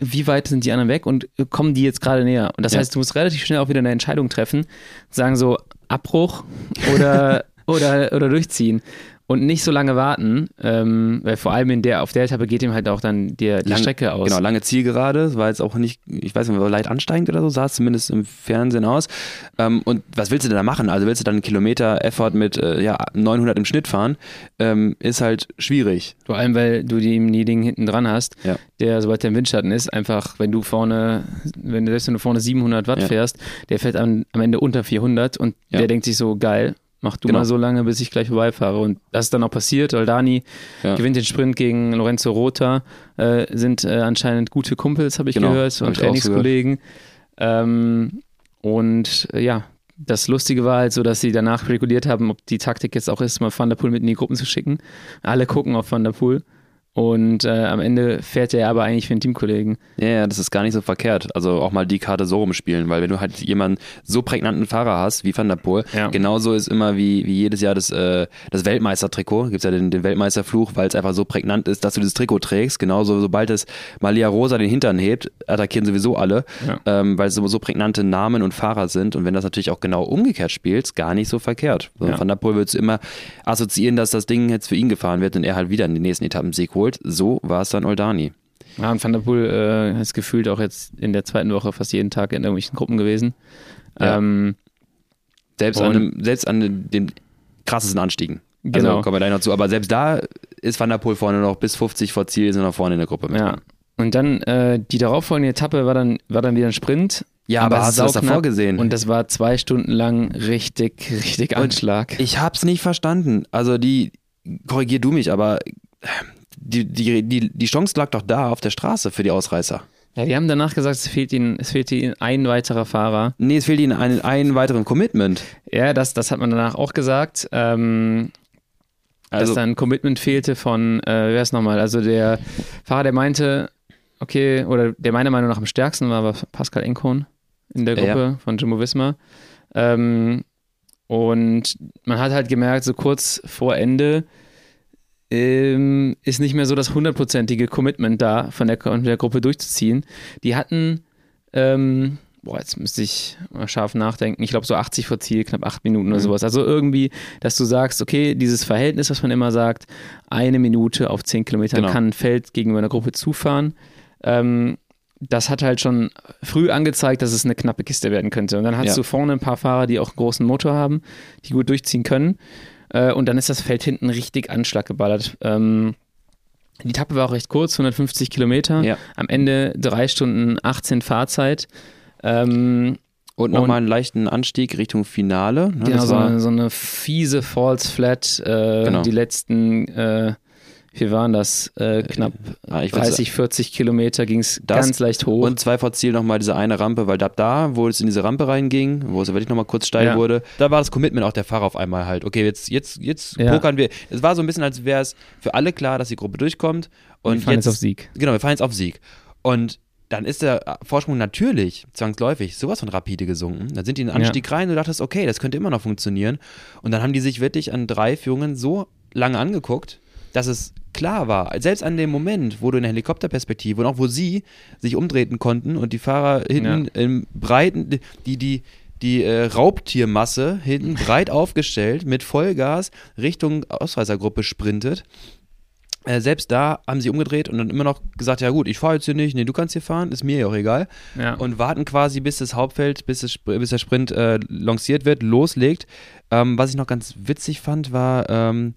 wie weit sind die anderen weg und kommen die jetzt gerade näher? Und das ja. heißt, du musst relativ schnell auch wieder eine Entscheidung treffen, sagen so Abbruch oder, oder, oder durchziehen und nicht so lange warten, ähm, weil vor allem in der, auf der Etappe geht ihm halt auch dann die, die Lang, Strecke aus. Genau, lange Zielgerade, war jetzt auch nicht, ich weiß nicht, war leicht ansteigend oder so, sah es zumindest im Fernsehen aus. Ähm, und was willst du denn da machen? Also willst du dann einen Kilometer Effort mit äh, ja, 900 im Schnitt fahren? Ähm, ist halt schwierig. Vor allem, weil du die, die Ding hinten dran hast, ja. der, sobald der im Windschatten ist, einfach, wenn du vorne, wenn selbst wenn du vorne 700 Watt ja. fährst, der fährt am, am Ende unter 400 und der denkt sich so, geil, mach du Genau. mal so lange, bis ich gleich vorbeifahre. Und das ist dann auch passiert. Oldani Ja. gewinnt den Sprint gegen Lorenzo Rota, äh, sind äh, anscheinend gute Kumpels, habe ich Genau, gehört, hab und. Trainingskollegen. Ähm, und äh, ja, das Lustige war halt so, dass sie danach spekuliert haben, ob die Taktik jetzt auch ist, mal Van der Poel mit in die Gruppen zu schicken. Alle gucken auf Van der Poel. Und äh, am Ende fährt er aber eigentlich für einen Teamkollegen. Ja, ja, das ist gar nicht so verkehrt. Also auch mal die Karte so rumspielen, weil wenn du halt jemanden so prägnanten Fahrer hast wie Van der Poel, Ja. genauso ist immer wie, wie jedes Jahr das, äh, das Weltmeistertrikot, gibt es ja den, den Weltmeisterfluch, weil es einfach so prägnant ist, dass du dieses Trikot trägst. Genauso, sobald es Malia Rosa den Hintern hebt, attackieren sowieso alle, Ja. ähm, weil es so, so prägnante Namen und Fahrer sind. Und wenn das natürlich auch genau umgekehrt spielst, gar nicht so verkehrt. So, Ja. Van der Poel würdest du immer assoziieren, dass das Ding jetzt für ihn gefahren wird und er halt wieder in den nächsten Etappen Sieg holt. So war es dann Oldani. Ja, und Van der Poel äh, ist gefühlt auch jetzt in der zweiten Woche fast jeden Tag in irgendwelchen Gruppen gewesen. Ja. Ähm, Selbst Und- an, dem, selbst an den, krassesten Anstiegen. Genau. Also kommen wir gleich noch zu. Aber selbst da ist Van der Poel vorne noch bis 50 vor Ziel, sind noch vorne in der Gruppe. mit ja. drin. Und dann äh, die darauffolgende Etappe war dann, war dann wieder ein Sprint. ja aber, hast du das davor gesehen? Und das war zwei Stunden lang richtig, richtig Und Anschlag. ich hab's nicht verstanden. Also die, korrigier du mich, aber die, die, die, die Chance lag doch da auf der Straße für die Ausreißer. Ja, die haben danach gesagt, es fehlt ihnen, es fehlt ihnen ein weiterer Fahrer. Nee, es fehlt ihnen einen, einen weiteren Commitment. Ja, das, das hat man danach auch gesagt. Ähm, dass Also, da ein Commitment fehlte von, äh, wer ist nochmal? Also der Fahrer, der meinte, okay, oder der meiner Meinung nach am stärksten war, war Pascal Enkhorn in der Ja, Gruppe von Jumbo Visma. Ähm, und man hat halt gemerkt, so kurz vor Ende ähm, ist nicht mehr so das hundertprozentige Commitment da, von der, von der Gruppe durchzuziehen. Die hatten, ähm, boah, jetzt müsste ich mal scharf nachdenken, ich glaube so 80 vor Ziel, knapp 8 Minuten oder Mhm. sowas. Also irgendwie, dass du sagst, okay, dieses Verhältnis, was man immer sagt, eine Minute auf 10 Kilometern Genau. kann ein Feld gegenüber einer Gruppe zufahren. Ähm, das hat halt schon früh angezeigt, dass es eine knappe Kiste werden könnte. Und dann hast Ja. du vorne ein paar Fahrer, die auch einen großen Motor haben, die gut durchziehen können. Äh, und dann ist das Feld hinten richtig Anschlag geballert. Ähm, die Etappe war auch recht kurz, 150 Kilometer. Ja. Am Ende drei Stunden 18 Fahrzeit. Ähm, und nochmal einen leichten Anstieg Richtung Finale. Ne, genau, so eine, so eine fiese False Flat. Äh, Genau. Die letzten, äh, wie waren das? Äh, knapp ah, ich würd 30, 40 Kilometer ging es ganz leicht hoch. Und zwei vor Ziel nochmal diese eine Rampe, weil ab da, wo es in diese Rampe reinging, wo es wirklich nochmal kurz steil Ja. wurde, da war das Commitment auch der Fahrer auf einmal halt. Okay, jetzt, jetzt, jetzt Ja. pokern wir. Es war so ein bisschen, als wäre es für alle klar, dass die Gruppe durchkommt. Und wir fahren jetzt, jetzt auf Sieg. Genau, wir fahren jetzt auf Sieg. Und dann ist der Vorsprung natürlich zwangsläufig sowas von rapide gesunken. Dann sind die in den Anstieg rein und du dachtest, okay, das könnte immer noch funktionieren. Und dann haben die sich wirklich an drei Führungen so lange angeguckt, dass es klar war, selbst an dem Moment, wo du in der Helikopterperspektive und auch wo sie sich umdrehen konnten und die Fahrer hinten im breiten, die, die, die äh, Raubtiermasse hinten breit aufgestellt mit Vollgas Richtung Ausreißergruppe sprintet. Äh, selbst da haben sie umgedreht und dann immer noch gesagt, ja gut, ich fahre jetzt hier nicht, nee, du kannst hier fahren, ist mir ja auch egal. Ja. Und warten quasi, bis das Hauptfeld, bis, das, bis der Sprint äh, lanciert wird, loslegt. Ähm, was ich noch ganz witzig fand, war, ähm,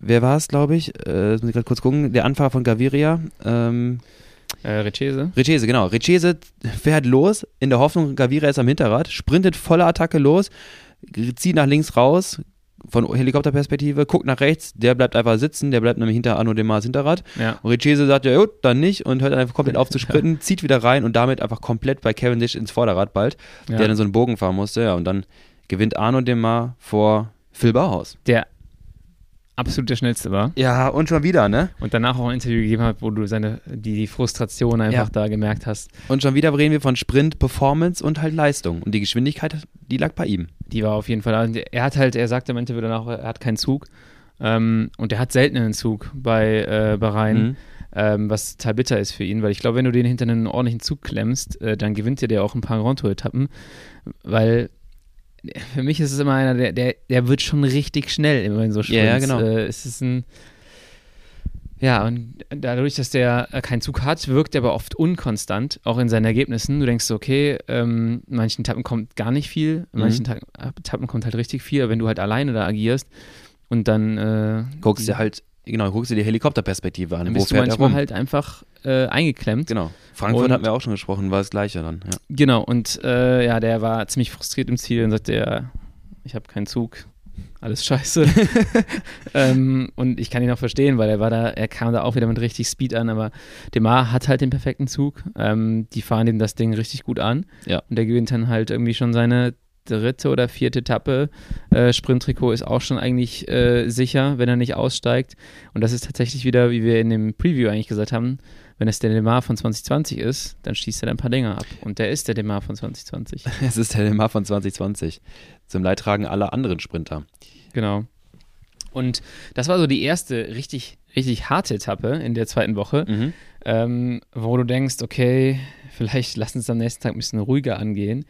wer war es, glaube ich? Äh, muss ich gerade kurz gucken, der Anfahrer von Gaviria. Ähm, Äh, Recese. Recese, genau. Recese fährt los in der Hoffnung, Gaviria ist am Hinterrad, sprintet voller Attacke los, zieht nach links raus, von Helikopterperspektive, guckt nach rechts, der bleibt einfach sitzen, der bleibt nämlich hinter Arno Demars Hinterrad. Ja. Und Recese sagt, ja gut, dann nicht und hört dann einfach komplett auf zu sprinten, zieht wieder rein und damit einfach komplett bei Cavendish ins Vorderrad bald, Ja. der dann so einen Bogen fahren musste. Ja, und dann gewinnt Arno Demar vor Phil Bauhaus. Der absolut der schnellste war. Ja, und schon wieder, ne? Und danach auch ein Interview gegeben hat, wo du seine, die, die Frustration einfach Ja. da gemerkt hast. Und schon wieder reden wir von Sprint, Performance und halt Leistung. Und die Geschwindigkeit, die lag bei ihm. Die war auf jeden Fall da. Und Er hat halt, er sagte im Interview danach, er hat keinen Zug. Ähm, und er hat selten einen Zug bei äh, Bahrain, Mhm. ähm, was total bitter ist für ihn, weil ich glaube, wenn du den hinter einen ordentlichen Zug klemmst, äh, dann gewinnt dir der auch ein paar Grand Tour-Etappen, weil für mich ist es immer einer, der, der, der wird schon richtig schnell immer in so Sprints. Ja, genau. Äh, es ist ein ja, und dadurch, dass der äh, keinen Zug hat, wirkt er aber oft unkonstant, auch in seinen Ergebnissen. Du denkst, so, okay, ähm, manchen Etappen kommt gar nicht viel, in Mhm. manchen Ta- Etappen kommt halt richtig viel, aber wenn du halt alleine da agierst und dann, äh, Guckst dir halt, genau, guckst dir die Helikopterperspektive an. dann Wo bist du fährt er manchmal halt einfach äh, eingeklemmt. Genau. Frankfurt Und- hatten wir auch schon gesprochen, war das gleiche dann. Ja. Genau, und äh, ja, der war ziemlich frustriert im Ziel und sagte, ja, ich habe keinen Zug. alles scheiße. ähm, und ich kann ihn auch verstehen, weil er war da, er kam da auch wieder mit richtig Speed an, aber Demar hat halt den perfekten Zug. Ähm, die fahren ihm das Ding richtig gut an. Ja. Und der gewinnt dann halt irgendwie schon seine dritte oder vierte Etappe. Äh, Sprinttrikot ist auch schon eigentlich äh, sicher, wenn er nicht aussteigt. Und das ist tatsächlich wieder, wie wir in dem Preview eigentlich gesagt haben, wenn es der Demar von 2020 ist, dann schießt er ein paar Dinger ab. Und der ist der Demar von 2020. Es ist der Demar von 2020. Zum Leidtragen aller anderen Sprinter. Genau. Und das war so die erste richtig, richtig harte Etappe in der zweiten Woche, Mhm. ähm, wo du denkst, okay, vielleicht lass uns am nächsten Tag ein bisschen ruhiger angehen.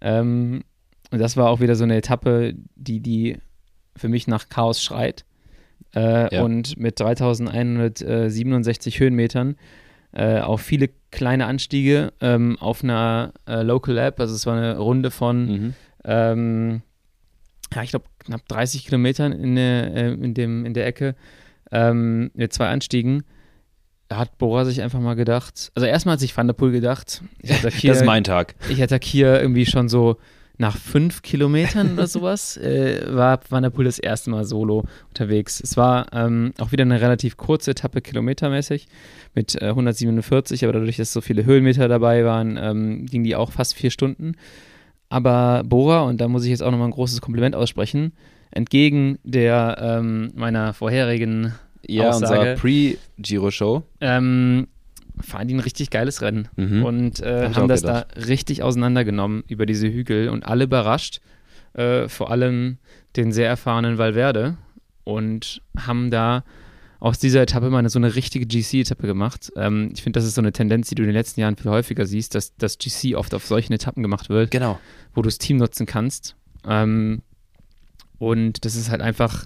Ähm, und das war auch wieder so eine Etappe, die, die für mich nach Chaos schreit. Äh, Ja. Und mit 3167 Höhenmetern äh, auf viele kleine Anstiege ähm, auf einer äh, Local Lab. Also es war eine Runde von Mhm. ähm, ja, ich glaube, knapp 30 Kilometern in der, äh, in dem, in der Ecke ähm, mit zwei Anstiegen. Da hat Bora sich einfach mal gedacht, also erstmal hat sich Van der Poel gedacht, ich attackiere, Das ist mein Tag. ich attackiere irgendwie schon so nach fünf Kilometern oder sowas, äh, war Van der Poel das erste Mal solo unterwegs. Es war ähm, auch wieder eine relativ kurze Etappe kilometermäßig mit äh, 147, aber dadurch, dass so viele Höhenmeter dabei waren, ähm, ging die auch fast vier Stunden. Aber Bora, und da muss ich jetzt auch nochmal ein großes Kompliment aussprechen, entgegen der ähm, meiner vorherigen Ja, Aussage. unser Pre-Giro-Show. ähm, fahren die ein richtig geiles Rennen Mhm. und Hab äh, ich haben das da richtig auseinandergenommen über diese Hügel und alle überrascht, äh, vor allem den sehr erfahrenen Valverde und haben da aus dieser Etappe mal eine, so eine richtige GC-Etappe gemacht. Ähm, ich finde, das ist so eine Tendenz, die du in den letzten Jahren viel häufiger siehst, dass das GC oft auf solchen Etappen gemacht wird Genau. wo du das Team nutzen kannst. Ähm, und das ist halt einfach,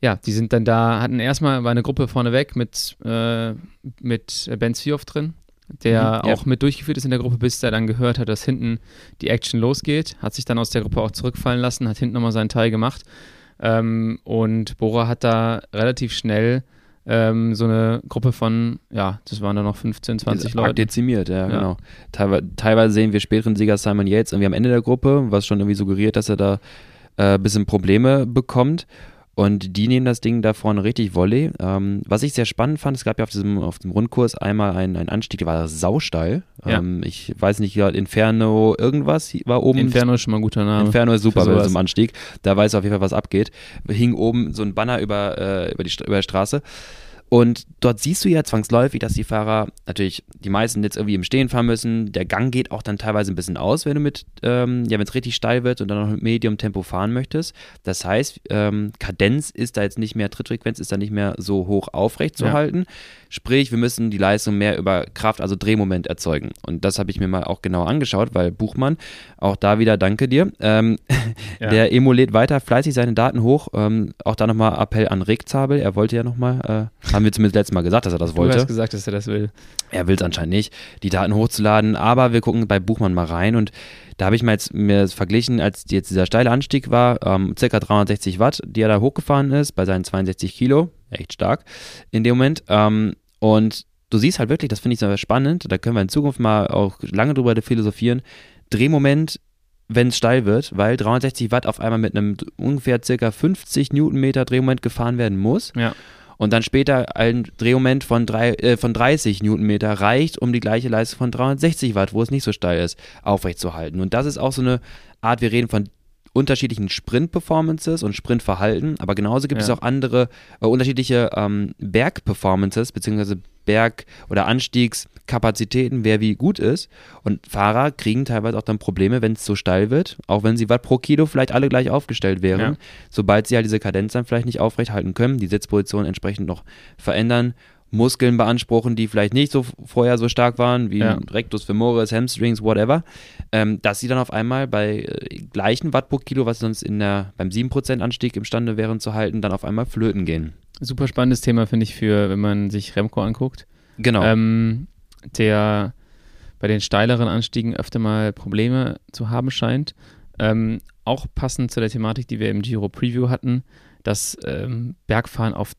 ja, die sind dann da, hatten erstmal, war eine Gruppe vorneweg mit, äh, mit Ben Svioff drin, der Mhm, ja. auch mit durchgeführt ist in der Gruppe, bis der dann gehört hat, dass hinten die Action losgeht, hat sich dann aus der Gruppe auch zurückfallen lassen, hat hinten nochmal seinen Teil gemacht. Ähm, und Bora hat da relativ schnell ähm, so eine Gruppe von, ja, das waren dann noch 15, 20 Ist Leute. dezimiert, ja, Ja. genau. Teilweise, teilweise sehen wir späteren Sieger Simon Yates irgendwie am Ende der Gruppe, was schon irgendwie suggeriert, dass er da äh, ein bisschen Probleme bekommt. Und die nehmen das Ding da vorne richtig Volley. Ähm, was ich sehr spannend fand, es gab ja auf diesem, auf dem Rundkurs einmal einen, einen Anstieg, der war sausteil. Ja. Ähm, ich weiß nicht, Inferno irgendwas war oben. Inferno ist schon mal ein guter Name. Inferno ist super bei sowas. diesem Anstieg. Da weiß auf jeden Fall, was abgeht. Hing oben so ein Banner über, äh, über, die, über die Straße. Und dort siehst du ja zwangsläufig, dass die Fahrer natürlich die meisten jetzt irgendwie im Stehen fahren müssen. Der Gang geht auch dann teilweise ein bisschen aus, wenn du mit, ähm, ja, wenn es richtig steil wird und dann noch mit Medium-Tempo fahren möchtest. Das heißt, ähm, Kadenz ist da jetzt nicht mehr, Trittfrequenz ist da nicht mehr so hoch aufrecht zu Ja. halten. Sprich, wir müssen die Leistung mehr über Kraft, also Drehmoment erzeugen. Und das habe ich mir mal auch genau angeschaut, weil Buchmann, auch da wieder danke dir, ähm, Ja. der Emo lädt weiter fleißig seine Daten hoch. Ähm, auch da nochmal Appell an Rick Zabel. Er wollte ja nochmal, äh, haben wir zumindest letztes Mal gesagt, dass er das Du wollte. hast gesagt, dass er das will. Er will es anscheinend nicht, die Daten hochzuladen, aber wir gucken bei Buchmann mal rein und da habe ich mal jetzt mir verglichen, als jetzt dieser steile Anstieg war, ähm, circa 360 Watt, die er da hochgefahren ist, bei seinen 62 Kilo, echt stark in dem Moment. Ähm, und du siehst halt wirklich, das finde ich sehr spannend, da können wir in Zukunft mal auch lange drüber philosophieren, Drehmoment, wenn es steil wird, weil 360 Watt auf einmal mit einem ungefähr circa 50 Newtonmeter Drehmoment gefahren werden muss Ja. und dann später ein Drehmoment von, drei, äh, von 30 Newtonmeter reicht, um die gleiche Leistung von 360 Watt, wo es nicht so steil ist, aufrechtzuerhalten. Und das ist auch so eine Art, wir reden von unterschiedlichen Sprint-Performances und Sprintverhalten, aber genauso gibt es Ja. auch andere äh, unterschiedliche ähm, Berg-Performances beziehungsweise Berg- oder Anstiegskapazitäten, wer wie gut ist. Und Fahrer kriegen teilweise auch dann Probleme, wenn es so steil wird, auch wenn sie Watt pro Kilo vielleicht alle gleich aufgestellt wären. Ja. Sobald sie halt diese Kadenz dann vielleicht nicht aufrecht halten können, die Sitzposition entsprechend noch verändern, Muskeln beanspruchen, die vielleicht nicht so vorher so stark waren, wie Ja. Rectus femoris, Hamstrings, whatever, ähm, dass sie dann auf einmal bei äh, gleichen Watt pro Kilo, was sie sonst in der, beim 7% Anstieg imstande wären zu halten, dann auf einmal flöten gehen. Super spannendes Thema, finde ich, für, wenn man sich Remco anguckt. Genau. Ähm, der bei den steileren Anstiegen öfter mal Probleme zu haben scheint. Ähm, auch passend zu der Thematik, die wir im Giro Preview hatten, dass ähm, Bergfahren auf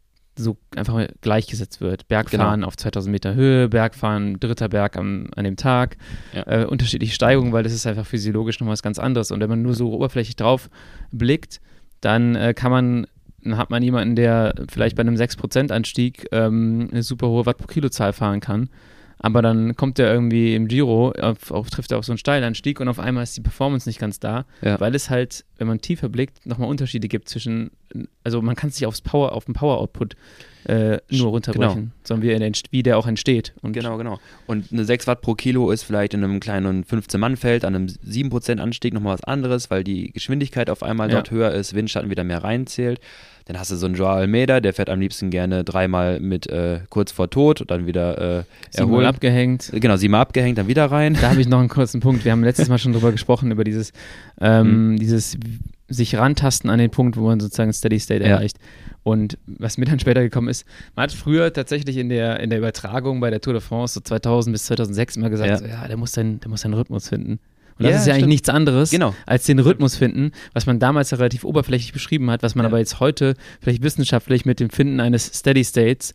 so einfach mal gleichgesetzt wird. Bergfahren auf 2000 Meter Höhe, Bergfahren, dritter Berg am, an dem Tag, Ja. äh, unterschiedliche Steigungen, weil das ist einfach physiologisch noch was ganz anderes. Und wenn man nur so oberflächlich drauf blickt, dann äh, kann man dann hat man jemanden, der vielleicht bei einem 6% Anstieg ähm, eine super hohe Watt pro Kilozahl fahren kann. Aber dann kommt er irgendwie im Giro, auf, auf, trifft er auf so einen Steilanstieg und auf einmal ist die Performance nicht ganz da, Ja. weil es halt, wenn man tiefer blickt, nochmal Unterschiede gibt zwischen, also man kann es nicht aufs Power, auf den Power-Output äh, nur runterbrechen, sondern wie, er entst- wie der auch entsteht. Und Genau, genau. Und eine 6 Watt pro Kilo ist vielleicht in einem kleinen 15-Mann-Feld an einem 7% Anstieg nochmal was anderes, weil die Geschwindigkeit auf einmal Ja. dort höher ist, Windschatten wieder mehr reinzählt. Dann hast du so einen Joao Almeida, der fährt am liebsten gerne dreimal mit äh, kurz vor Tot und dann wieder äh, siebenmal erholen. abgehängt. Genau, siebenmal abgehängt, dann wieder rein. Da habe ich noch einen kurzen Punkt. Wir haben letztes Mal schon drüber gesprochen, über dieses, ähm, Mhm. dieses sich rantasten an den Punkt, wo man sozusagen Steady State Ja. erreicht. Und was mir dann später gekommen ist, man hat früher tatsächlich in der, in der Übertragung bei der Tour de France so 2000 bis 2006 immer gesagt, Ja. so, ja, der muss seinen, der muss seinen Rhythmus finden. Und Ja, das ist ja eigentlich stimmt. nichts anderes, Genau. als den Rhythmus finden, was man damals ja relativ oberflächlich beschrieben hat, was man Ja. aber jetzt heute vielleicht wissenschaftlich mit dem Finden eines Steady States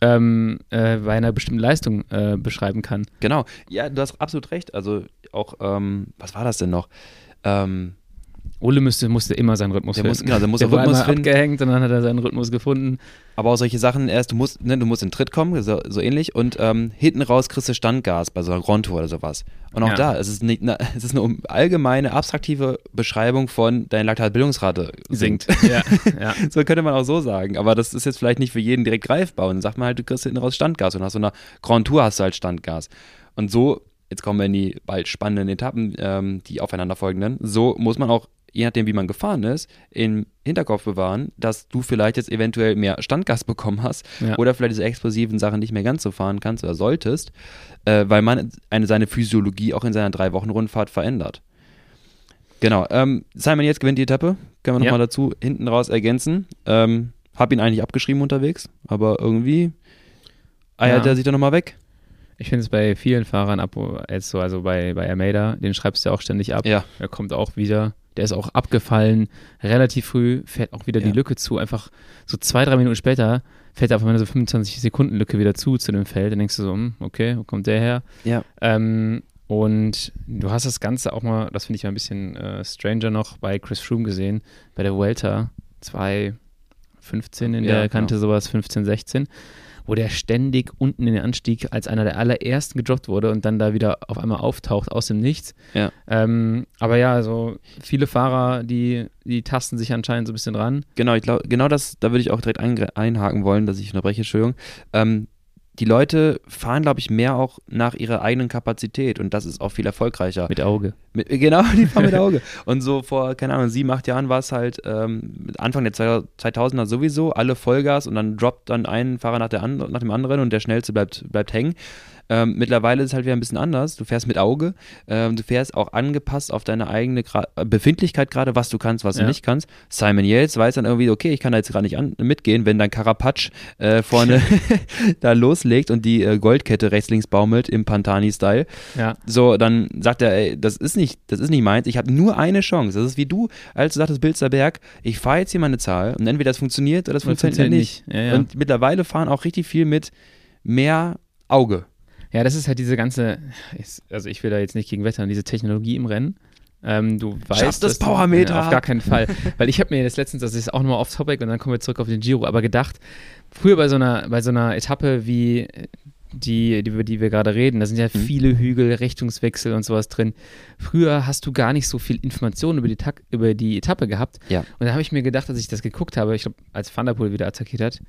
ähm, äh, bei einer bestimmten Leistung äh, beschreiben kann. Genau. Ja, du hast absolut recht. Also auch, ähm, was war das denn noch? Ähm, Ole müsste, musste immer seinen Rhythmus Der finden. muss- genau, der muss der war Rhythmus einmal finden. abgehängt und dann hat er seinen Rhythmus gefunden. Aber auch solche Sachen erst, du musst, ne, du musst in den Tritt kommen, so, so ähnlich, und ähm, hinten raus kriegst du Standgas bei so einer Grand Tour oder sowas. Und auch Ja. da, es ist, nicht, na, es ist eine allgemeine, abstraktive Beschreibung von deine Laktatbildungsrate sinkt. Ja, ja. so könnte man auch so sagen. Aber das ist jetzt vielleicht nicht für jeden direkt greifbar. Und dann sagt man halt, du kriegst hinten raus Standgas und nach so einer Grand Tour hast du halt Standgas. Und so, jetzt kommen wir in die bald spannenden Etappen, ähm, die aufeinander folgenden, so muss man auch je nachdem, wie man gefahren ist, im Hinterkopf bewahren, dass du vielleicht jetzt eventuell mehr Standgas bekommen hast Ja. oder vielleicht diese explosiven Sachen nicht mehr ganz so fahren kannst oder solltest, äh, weil man eine, seine Physiologie auch in seiner drei Wochen Rundfahrt verändert. Genau. Ähm, Simon jetzt gewinnt die Etappe. Können wir Ja. nochmal dazu hinten raus ergänzen. Ähm, hab ihn eigentlich abgeschrieben unterwegs, aber irgendwie eiert Ja. er sich da nochmal weg. Ich finde es bei vielen Fahrern ab, jetzt so, also bei, bei Almeida, den schreibst du ja auch ständig ab. Ja. Er kommt auch wieder. Der ist auch abgefallen, relativ früh, fährt auch wieder Ja. die Lücke zu. Einfach so zwei, drei Minuten später fährt er auf einmal so 25 Sekunden Lücke wieder zu zu dem Feld. Dann denkst du so, hm, okay, wo kommt der her? Ja. Ähm, und du hast das Ganze auch mal, das finde ich mal ein bisschen äh, stranger noch, bei Chris Froome gesehen, bei der Vuelta 2015 in Ja, der Kante, genau. sowas 15, 16, wo der ständig unten in den Anstieg als einer der allerersten gedroppt wurde und dann da wieder auf einmal auftaucht aus dem Nichts. Ja. Ähm, aber ja, also viele Fahrer, die, die tasten sich anscheinend so ein bisschen ran. Genau, ich glaube, genau das, da würde ich auch direkt eingre- einhaken wollen, dass ich unterbreche, Entschuldigung. Ähm, die Leute fahren, glaube ich, mehr auch nach ihrer eigenen Kapazität und das ist auch viel erfolgreicher. Mit Auge. Mit, genau, die fahren mit Auge. Und so vor, keine Ahnung, sieben, acht Jahren war es halt ähm, Anfang der 2000er sowieso, alle Vollgas und dann droppt dann ein Fahrer nach, der and nach dem anderen und der schnellste bleibt, bleibt hängen. Ähm, mittlerweile ist es halt wieder ein bisschen anders. Du fährst mit Auge, ähm, du fährst auch angepasst auf deine eigene Gra Befindlichkeit gerade, was du kannst, was Ja. du nicht kannst. Simon Yates weiß dann irgendwie, okay, ich kann da jetzt gerade nicht mitgehen, wenn dann Carapatsch äh, vorne da loslegt und die äh, Goldkette rechts, links baumelt im Pantani-Style. Ja. So, dann sagt er, ey, das ist nicht, das ist nicht meins, ich habe nur eine Chance. Das ist wie du, als du sagtest, Bilsterberg, ich fahre jetzt hier meine Zahl und entweder das funktioniert oder das Oder funktioniert, nicht. Ja, ja. Und mittlerweile fahren auch richtig viel mit mehr Auge. Ja, das ist halt diese ganze, also ich will da jetzt nicht gegen wettern, diese Technologie im Rennen. Ähm, du weißt, Schaff das Powermeter. Auf gar keinen Fall. Weil ich habe mir das letztens, das ist auch nochmal off topic und dann kommen wir zurück auf den Giro, aber gedacht, früher bei so einer, bei so einer Etappe wie die, die über die wir gerade reden, da sind ja Mhm. viele Hügel, Richtungswechsel und sowas drin. Früher hast du gar nicht so viel Informationen über die, über die Etappe gehabt. Ja. Und da habe ich mir gedacht, als ich das geguckt habe, ich glaube, als Van der Poel wieder attackiert hat,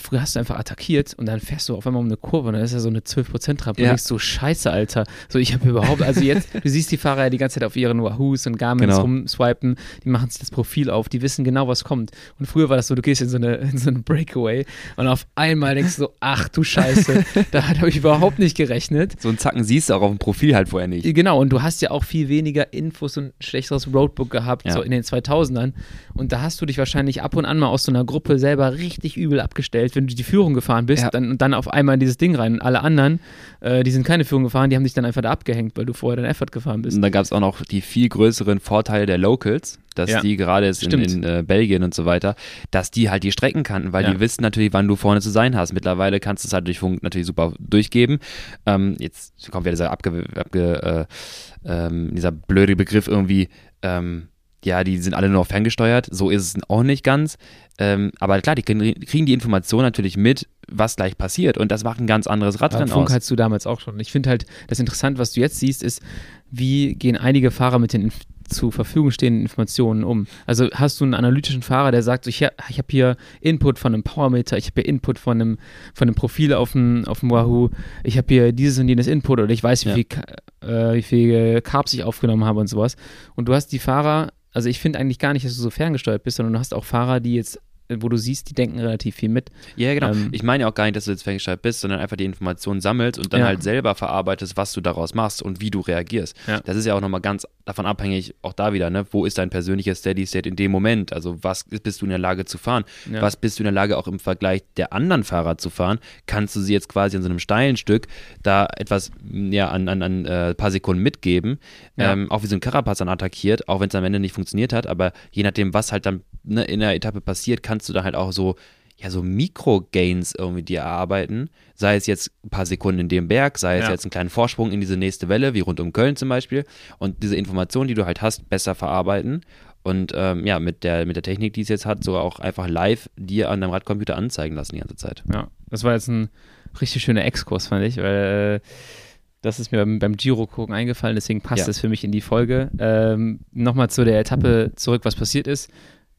Früher hast du einfach attackiert und dann fährst du auf einmal um eine Kurve und dann ist ja so eine 12%-Rampe Ja. und denkst so, scheiße, Alter. So, ich habe überhaupt, also jetzt, du siehst die Fahrer ja die ganze Zeit auf ihren Wahoos und Garmins Genau. rumswipen, die machen sich das Profil auf, die wissen genau, was kommt. Und früher war das so, du gehst in so eine, in so eine Breakaway und auf einmal denkst du so, ach du Scheiße, da habe ich überhaupt nicht gerechnet. So einen Zacken siehst du auch auf dem Profil halt vorher nicht. Genau, und du hast ja auch viel weniger Infos und ein schlechteres Roadbook gehabt, Ja. so in den 2000ern. Und da hast du dich wahrscheinlich ab und an mal aus so einer Gruppe selber richtig übel abgestellt, wenn du die Führung gefahren bist, Ja. dann, und dann auf einmal in dieses Ding rein. Und alle anderen, äh, die sind keine Führung gefahren, die haben dich dann einfach da abgehängt, weil du vorher deinen Effort gefahren bist. Und da gab es auch noch die viel größeren Vorteile der Locals, dass Ja. die gerade jetzt in, Stimmt. in äh, Belgien und so weiter, dass die halt die Strecken kannten, weil Ja. die wissen natürlich, wann du vorne zu sein hast. Mittlerweile kannst du es halt durch Funk natürlich super durchgeben. Ähm, jetzt kommt wieder dieser, abge, abge, äh, ähm, dieser blöde Begriff irgendwie, ähm, ja, die sind alle nur noch ferngesteuert. So ist es auch nicht ganz. Ähm, aber klar, die kriegen die Information natürlich mit, was gleich passiert. Und das macht ein ganz anderes Radrennen Funk aus. hattest du damals auch schon. Ich finde halt, das Interessante, was du jetzt siehst, ist, wie gehen einige Fahrer mit den zur Verfügung stehenden Informationen um? Also hast du einen analytischen Fahrer, der sagt, ich, ich habe hier Input von einem Powermeter, ich habe hier Input von einem, von einem Profil auf dem, auf dem Wahoo, ich habe hier dieses und jenes Input oder ich weiß, wie, ja. viel, äh, wie viel Carbs ich aufgenommen habe und sowas. Und du hast die Fahrer, also ich finde eigentlich gar nicht, dass du so ferngesteuert bist, sondern du hast auch Fahrer, die jetzt wo du siehst, die denken relativ viel mit. Ja, genau. Ähm, ich meine ja auch gar nicht, dass du jetzt ferngesteuert bist, sondern einfach die Informationen sammelst und dann ja. halt selber verarbeitest, was du daraus machst und wie du reagierst. Ja. Das ist ja auch nochmal ganz davon abhängig, auch da wieder, ne? wo ist dein persönlicher Steady State in dem Moment? Also was bist du in der Lage zu fahren? Ja. Was bist du in der Lage auch im Vergleich der anderen Fahrer zu fahren? Kannst du sie jetzt quasi an so einem steilen Stück da etwas ja, an, an, an äh, paar Sekunden mitgeben? Ähm, auch wie so ein Carapaz dann attackiert, auch wenn es am Ende nicht funktioniert hat, aber je nachdem, was halt dann ne, in der Etappe passiert, kannst du da halt auch so, ja, so Mikro-Gains irgendwie dir erarbeiten. Sei es jetzt ein paar Sekunden in dem Berg, sei es ja. jetzt einen kleinen Vorsprung in diese nächste Welle, wie rund um Köln zum Beispiel. Und diese Informationen, die du halt hast, besser verarbeiten. Und ähm, ja, mit der, mit der Technik, die es jetzt hat, sogar auch einfach live dir an deinem Radcomputer anzeigen lassen die ganze Zeit. Ja, das war jetzt ein richtig schöner Exkurs, fand ich, weil äh, das ist mir beim, beim Giro gucken eingefallen, deswegen passt ja. das für mich in die Folge. Ähm, Nochmal zu der Etappe zurück, was passiert ist.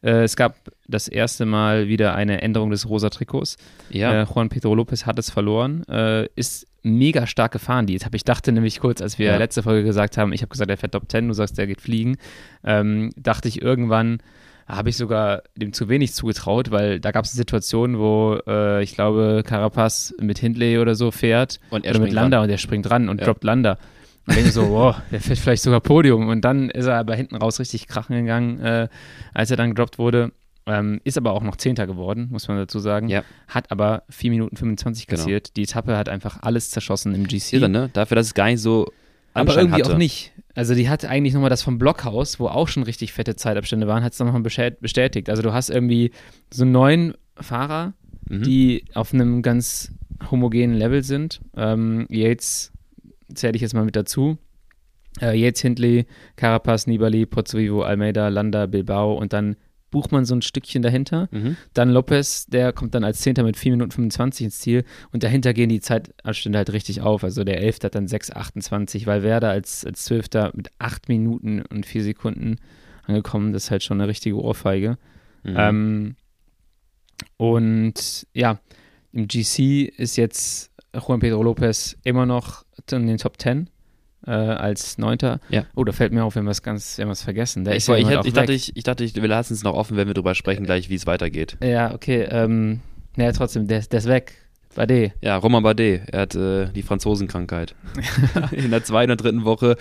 Äh, es gab das erste Mal wieder eine Änderung des rosa Trikots. Ja. Äh, Juan Pedro Lopez hat es verloren, äh, ist mega stark gefahren. Die ich dachte nämlich kurz, als wir ja. letzte Folge gesagt haben, ich habe gesagt, er fährt Top 10, du sagst, der geht fliegen, ähm, dachte ich irgendwann, habe ich sogar dem zu wenig zugetraut, weil da gab es Situationen, wo äh, ich glaube, Carapaz mit Hindley oder so fährt und er oder mit Landa und er springt dran und ja. droppt Landa. Und denke so, wow, der fährt vielleicht sogar Podium. Und dann ist er aber hinten raus richtig krachen gegangen, äh, als er dann gedroppt wurde. Ähm, ist aber auch noch Zehnter geworden, muss man dazu sagen. Ja. Hat aber 4 Minuten 25 genau. kassiert. Genau. Die Etappe hat einfach alles zerschossen im GC. Irre, ne? Dafür, dass es gar nicht so aber irgendwie hatte. auch nicht. Also die hat eigentlich nochmal das vom Blockhaus, wo auch schon richtig fette Zeitabstände waren, hat es nochmal bestätigt. Also du hast irgendwie so neun Fahrer, mhm. die auf einem ganz homogenen Level sind. Ähm, Yates zähle ich jetzt mal mit dazu. Äh, Yates, Hindley, Carapaz, Nibali, Pozzovivo, Almeida, Landa, Bilbao und dann bucht man so ein Stückchen dahinter. Mhm. Dann Lopez, der kommt dann als Zehnter mit 4 Minuten 25 ins Ziel und dahinter gehen die Zeitabstände halt richtig auf. Also der Elfte hat dann 6,28, Valverde als, als Zwölfter mit 8 Minuten und 4 Sekunden angekommen. Das ist halt schon eine richtige Ohrfeige. Mhm. Ähm, und ja, im GC ist jetzt Juan Pedro Lopez immer noch in den Top 10 äh, als Neunter. Ja. Oh, da fällt mir auf, wenn wir es ganz, wenn wir vergessen. Der ich, ist ja ich, ich, dachte, ich, ich dachte, ich, wir lassen es noch offen, wenn wir darüber sprechen, gleich, wie es weitergeht. Ja, okay. Ähm, naja, trotzdem, der, der ist weg. Bardet. Ja, Romain Bardet. Er hat äh, die Franzosenkrankheit. In der zweiten und dritten Woche.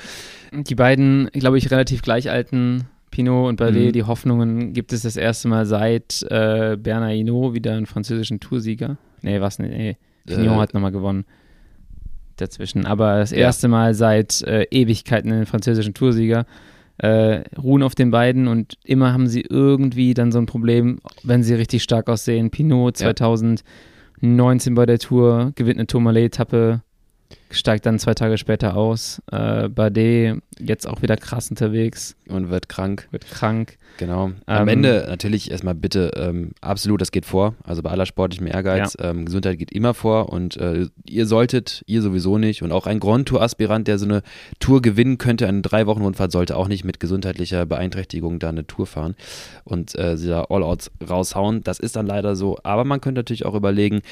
Die beiden, glaube ich, relativ gleich alten Pinot und Bardet, mhm. die Hoffnungen gibt es das erste Mal seit äh, Bernard Hinault wieder einen französischen Toursieger. Nee, was nicht. Nee. Pignon äh, hat nochmal gewonnen dazwischen. Aber das erste Mal seit äh, Ewigkeiten einen französischen Toursieger. Äh, ruhen auf den beiden und immer haben sie irgendwie dann so ein Problem, wenn sie richtig stark aussehen. Pinot 2019 ja. bei der Tour gewinnt eine Tourmalet-Etappe, steigt dann zwei Tage später aus. Äh, Bardet jetzt auch wieder krass unterwegs. Und wird krank. Wird krank. Genau. Am ähm, Ende natürlich erstmal bitte ähm, absolut, das geht vor. Also bei aller sportlichem Ehrgeiz. Ja. Ähm, Gesundheit geht immer vor und äh, ihr solltet, ihr sowieso nicht. Und auch ein Grand Tour-Aspirant, der so eine Tour gewinnen könnte, eine drei Wochen Rundfahrt, sollte auch nicht mit gesundheitlicher Beeinträchtigung da eine Tour fahren und äh, sie da All-Outs raushauen. Das ist dann leider so. Aber man könnte natürlich auch überlegen,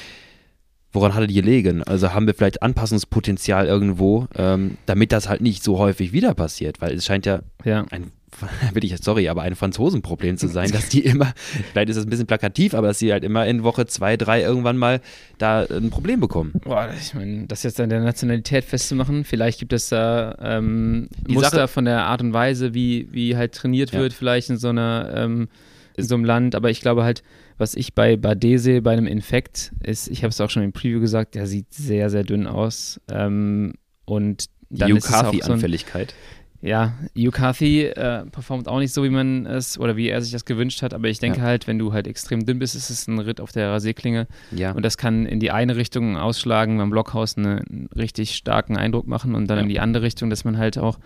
woran hat er gelegen? Also haben wir vielleicht Anpassungspotenzial irgendwo, ähm, damit das halt nicht so häufig wieder passiert, weil es scheint ja, ja. ein will ich sorry, aber ein Franzosenproblem zu sein, dass die immer, vielleicht ist das ein bisschen plakativ, aber dass sie halt immer in Woche zwei, drei irgendwann mal da ein Problem bekommen. Boah, ich meine, das jetzt an der Nationalität festzumachen, vielleicht gibt es da ähm, Muster Sache, von der Art und Weise, wie, wie halt trainiert ja. wird, vielleicht in so einer ähm, in so einem Land, aber ich glaube halt, was ich bei Badese bei einem Infekt ist, ich habe es auch schon im Preview gesagt, der sieht sehr, sehr dünn aus. Ähm, und dann die Yukafi-Anfälligkeit. ja, Yukathi äh, performt auch nicht so, wie man es oder wie er sich das gewünscht hat, aber ich denke Ja. halt, wenn du halt extrem dünn bist, ist es ein Ritt auf der Rasierklinge Ja. und das kann in die eine Richtung ausschlagen, beim Blockhaus eine, einen richtig starken Eindruck machen und dann Ja. in die andere Richtung, dass man halt auch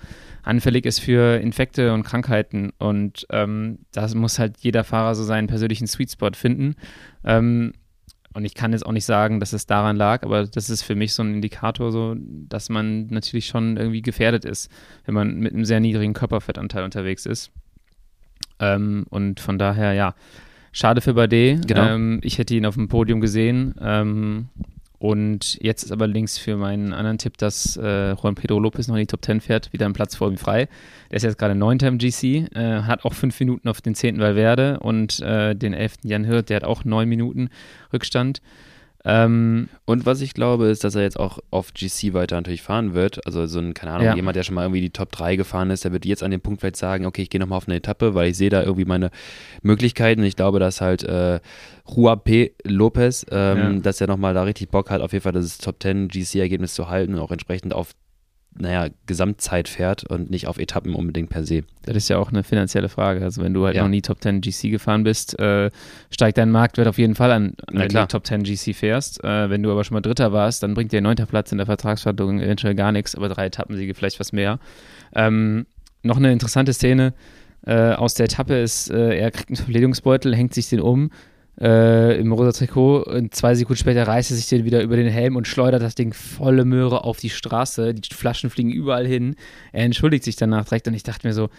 anfällig ist für Infekte und Krankheiten und ähm, da muss halt jeder Fahrer so seinen persönlichen Sweet Spot finden. Ähm, und ich kann jetzt auch nicht sagen, dass es daran lag, aber das ist für mich so ein Indikator, so, dass man natürlich schon irgendwie gefährdet ist, wenn man mit einem sehr niedrigen Körperfettanteil unterwegs ist. Ähm, und von daher, ja, schade für Bade. Genau. Ähm, ich hätte ihn auf dem Podium gesehen. Ähm, und jetzt ist aber links für meinen anderen Tipp, dass äh, Juan Pedro Lopez noch in die Top 10 fährt, wieder ein Platz vor ihm frei. Der ist jetzt gerade neunter im GC, äh, hat auch fünf Minuten auf den zehnten Valverde und äh, den elften Jan Hirt, der hat auch neun Minuten Rückstand. Ähm, Und was ich glaube, ist, dass er jetzt auch auf GC weiter natürlich fahren wird. Also so ein, keine Ahnung, Ja. jemand, der schon mal irgendwie die Top 3 gefahren ist, der wird jetzt an dem Punkt vielleicht sagen, okay, ich gehe nochmal auf eine Etappe, weil ich sehe da irgendwie meine Möglichkeiten. Ich glaube, dass halt äh, Juan P. Lopez, ähm, Ja. dass er nochmal da richtig Bock hat, auf jeden Fall das Top 10 GC-Ergebnis zu halten und auch entsprechend auf naja, Gesamtzeit fährt und nicht auf Etappen unbedingt per se. Das ist ja auch eine finanzielle Frage. Also wenn du halt Ja. noch nie Top 10 GC gefahren bist, äh, steigt dein Marktwert auf jeden Fall an, wenn du Top 10 GC fährst. Äh, wenn du aber schon mal Dritter warst, dann bringt dir neunter Platz in der Vertragsverhandlung eventuell gar nichts, aber drei Etappensiege vielleicht was mehr. Ähm, noch eine interessante Szene äh, aus der Etappe ist, äh, er kriegt einen Verpflegungsbeutel, hängt sich den um äh, im rosa Trikot und zwei Sekunden später reißt er sich den wieder über den Helm und schleudert das Ding volle Möhre auf die Straße. Die Flaschen fliegen überall hin. Er entschuldigt sich danach direkt und ich dachte mir so,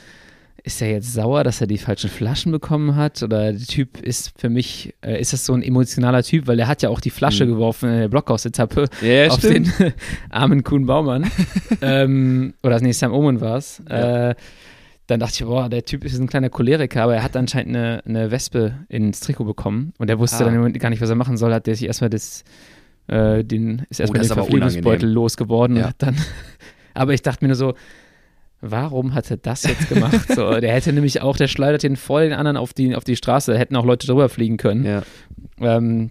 ist er jetzt sauer, dass er die falschen Flaschen bekommen hat? Oder der Typ ist für mich, äh, ist das so ein emotionaler Typ, weil er hat ja auch die Flasche Mhm. geworfen in der Blockhaus-Etappe Ja, auf den armen Kuhn Baumann. ähm, oder nee, Sam Omen war es. Ja. Äh, dann dachte ich, boah, der Typ ist ein kleiner Choleriker, aber er hat anscheinend eine, eine Wespe ins Trikot bekommen und er wusste Ah. dann im Moment gar nicht, was er machen soll, hat der sich erstmal das, äh, den, ist erstmal Oh, den Verpflegungsbeutel losgeworden Ja. und hat dann, aber ich dachte mir nur so, warum hat er das jetzt gemacht? so, der hätte nämlich auch, der schleudert den vor den anderen auf die, auf die Straße, da hätten auch Leute drüber fliegen können. Ja. Ähm,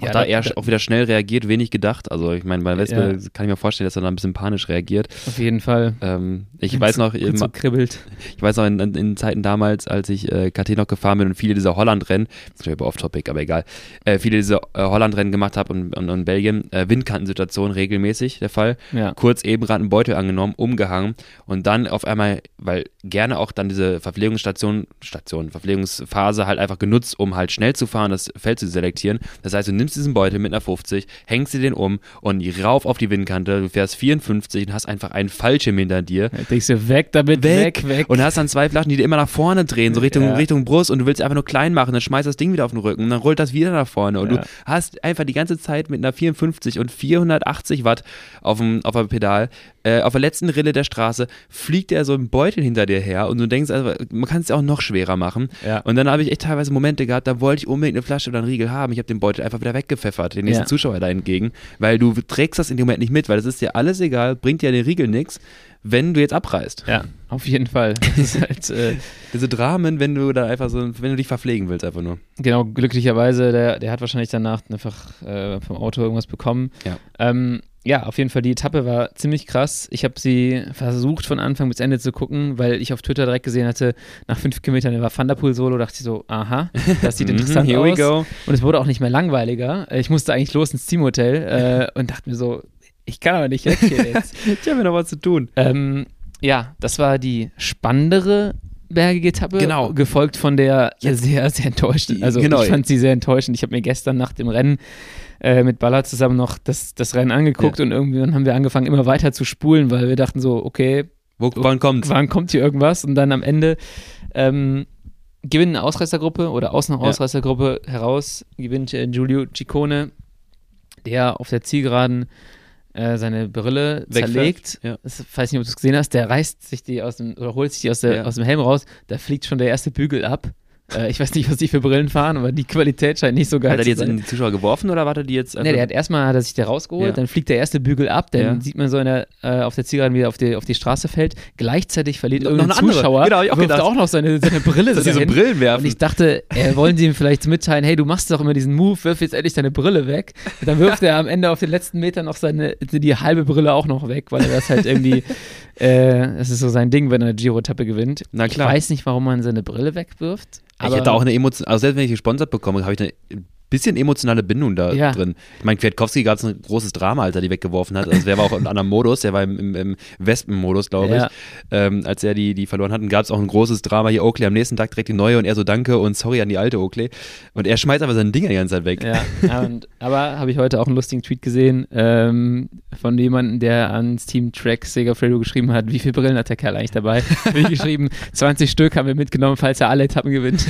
Auch ja, da da- er da- auch wieder schnell reagiert, wenig gedacht. Also ich meine, bei Wespe Ja. kann ich mir vorstellen, dass er da ein bisschen panisch reagiert. auf jeden Fall. Ähm, ich weiß noch, Kurz so kribbelt. ich weiß noch in, in, Zeiten damals, als ich äh, KT noch gefahren bin und viele dieser Holland-Rennen, das ist off-topic, aber egal, äh, viele dieser äh, Holland-Rennen gemacht habe und, und, und Belgien, äh, Windkantensituation regelmäßig der Fall. Ja. Kurz eben gerade einen Beutel angenommen, umgehangen und dann auf einmal, weil gerne auch dann diese Verpflegungsstation, Station, Verpflegungsphase halt einfach genutzt, um halt schnell zu fahren, das Feld zu selektieren. Das heißt, du nimmst diesen Beutel mit einer 50, hängst dir den um und rauf auf die Windkante, du fährst 54 und hast einfach einen Fallschirm hinter dir Da denkst du, weg damit, weg, weg. und hast dann zwei Flaschen, die dir immer nach vorne drehen, so Richtung, Ja. Richtung Brust und du willst einfach nur klein machen, dann schmeißt das Ding wieder auf den Rücken und dann rollt das wieder nach vorne und Ja. du hast einfach die ganze Zeit mit einer 54 und 480 Watt auf dem, auf dem Pedal, äh, auf der letzten Rille der Straße fliegt der so ein Beutel hinter dir her und du denkst, also, man kann es ja auch noch schwerer machen. Ja. Und dann habe ich echt teilweise Momente gehabt, da wollte ich unbedingt eine Flasche oder einen Riegel haben. Ich habe den Beutel einfach wieder weggepfeffert, den nächsten Ja. Zuschauer da entgegen, weil du trägst das in dem Moment nicht mit, weil das ist dir alles egal, bringt dir den Riegel nichts, wenn du jetzt abreißt. Ja, auf jeden Fall. Das ist halt, äh, Diese Dramen, wenn du da einfach so, wenn du dich verpflegen willst, einfach nur. genau, glücklicherweise, der, der hat wahrscheinlich danach einfach äh, vom Auto irgendwas bekommen. Ja. Ähm, ja, auf jeden Fall, die Etappe war ziemlich krass. Ich habe sie versucht von Anfang bis Ende zu gucken, weil ich auf Twitter direkt gesehen hatte, nach fünf Kilometern war Thunderpool Solo, dachte ich so, aha, das sieht interessant Mhm, Here aus. we go. Und es wurde auch nicht mehr langweiliger. Äh, Ich musste eigentlich los ins Teamhotel äh, und dachte mir so, ich kann aber nicht weg hier jetzt. Ich habe mir noch was zu tun. Ähm, ja, das war die spannendere bergige Etappe. Genau. Gefolgt von der sehr, sehr enttäuschenden. Also Genau. ich fand sie sehr enttäuschend. Ich habe mir gestern nach dem Rennen äh, mit Baller zusammen noch das, das Rennen angeguckt und irgendwann haben wir angefangen, immer weiter zu spulen, weil wir dachten so, okay, Wo, wann kommt's? wann kommt hier irgendwas? Und dann am Ende ähm, gewinnt eine Ausreißergruppe oder aus einer Ja. Ausreißergruppe heraus gewinnt äh, Giulio Ciccone, der auf der Zielgeraden äh, seine Brille Wegfährt. zerlegt. Ja. Das, weiß nicht, ob du es gesehen hast, der reißt sich die aus dem, oder holt sich die aus, der, Ja. aus dem Helm raus, da fliegt schon der erste Bügel ab. Äh, ich weiß nicht, was die für Brillen fahren, aber die Qualität scheint nicht so geil Hat er die zu jetzt sein. in die Zuschauer geworfen oder war er die jetzt Nee, der hat erstmal hat er sich der rausgeholt, Ja. dann fliegt der erste Bügel ab, dann Ja. sieht man so in der, äh, auf der Zielgeraden, wie er auf die, auf die Straße fällt. Gleichzeitig verliert Noch- irgendein. Zuschauer, Genau, ich auch wirft gedacht. auch noch seine, seine Brille dass so. Brillen werfen? Und ich dachte, äh, wollen sie ihm vielleicht mitteilen, hey, du machst doch immer diesen Move, wirf jetzt endlich deine Brille weg. Und dann wirft er am Ende auf den letzten Metern noch seine, die halbe Brille auch noch weg, weil er das halt irgendwie Äh, das ist so sein Ding, wenn er eine Giro-Etappe gewinnt. Na klar. Ich weiß nicht, warum man seine Brille wegwirft. Ich hätte auch eine Emotion, also selbst wenn ich gesponsert bekomme, habe ich eine bisschen emotionale Bindung da Ja. drin. Ich meine, Kwiatkowski gab es ein großes Drama, als er die weggeworfen hat. Also der war auch in einem anderen Modus, der war im, im, im Wespen-Modus, glaube Ja. ich. Ähm, als er die, die verloren hat, gab es auch ein großes Drama. Hier Oakley am nächsten Tag direkt die neue und er so danke und sorry an die alte Oakley. Und er schmeißt aber sein Ding die ganze Zeit weg. Ja, und, aber habe ich heute auch einen lustigen Tweet gesehen ähm, von jemandem, der ans Team Track Segafredo geschrieben hat, wie viele Brillen hat der Kerl eigentlich dabei? Habe ich geschrieben, 20 Stück haben wir mitgenommen, falls er alle Etappen gewinnt.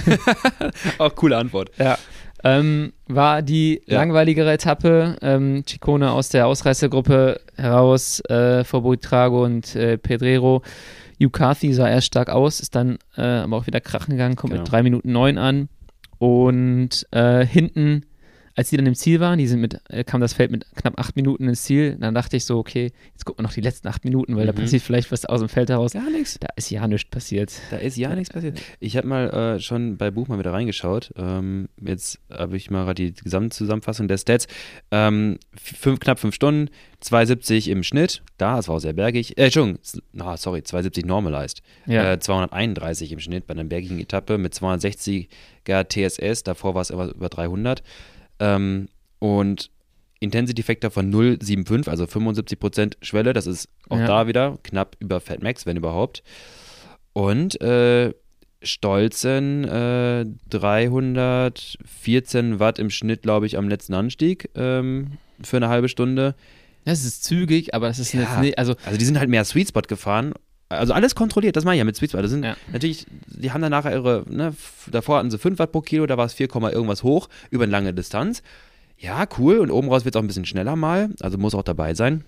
Auch coole Antwort. Ja. Ähm, war die Ja. langweiligere Etappe. Ähm, Ciccone aus der Ausreißergruppe heraus äh, vor Buitrago und äh, Pedrero. Carthy sah erst stark aus, ist dann äh, aber auch wieder krachen gegangen, kommt Genau. mit 3 Minuten 9 an. Und äh, hinten, als die dann im Ziel waren, die sind mit, äh, kam das Feld mit knapp 8 Minuten ins Ziel. Dann dachte ich so, okay, jetzt gucken wir noch die letzten 8 Minuten, weil da Mhm. passiert vielleicht was aus dem Feld heraus. Gar nichts. Da ist ja nichts passiert. Da ist ja nichts passiert. Ich habe mal äh, schon bei Buch mal wieder reingeschaut. Ähm, jetzt habe ich mal gerade die Gesamtzusammenfassung der Stats. Ähm, fünf, knapp fünf Stunden, 270 im Schnitt. Da, das war auch sehr bergig. Äh, Entschuldigung, ah, sorry, 270 normalized. Ja. Äh, 231 im Schnitt bei einer bergigen Etappe mit 260er TSS. Davor war es über 300. Ähm, und Intensity Factor von 0,75, also 75% Schwelle. Das ist auch Ja. da wieder knapp über Fat Max, wenn überhaupt. Und äh, stolzen äh, 314 Watt im Schnitt, glaube ich, am letzten Anstieg ähm, für eine halbe Stunde. Das ist zügig, aber das ist Ja. nicht, also Also die sind halt mehr Sweet Spot gefahren. Also alles kontrolliert, das meine ich ja mit Sweet Spot. Das sind Ja. natürlich, die haben dann nachher ihre, ne, davor hatten sie 5 Watt pro Kilo, da war es 4, Komma irgendwas hoch über eine lange Distanz. Ja, cool. Und oben raus wird es auch ein bisschen schneller mal, also muss auch dabei sein.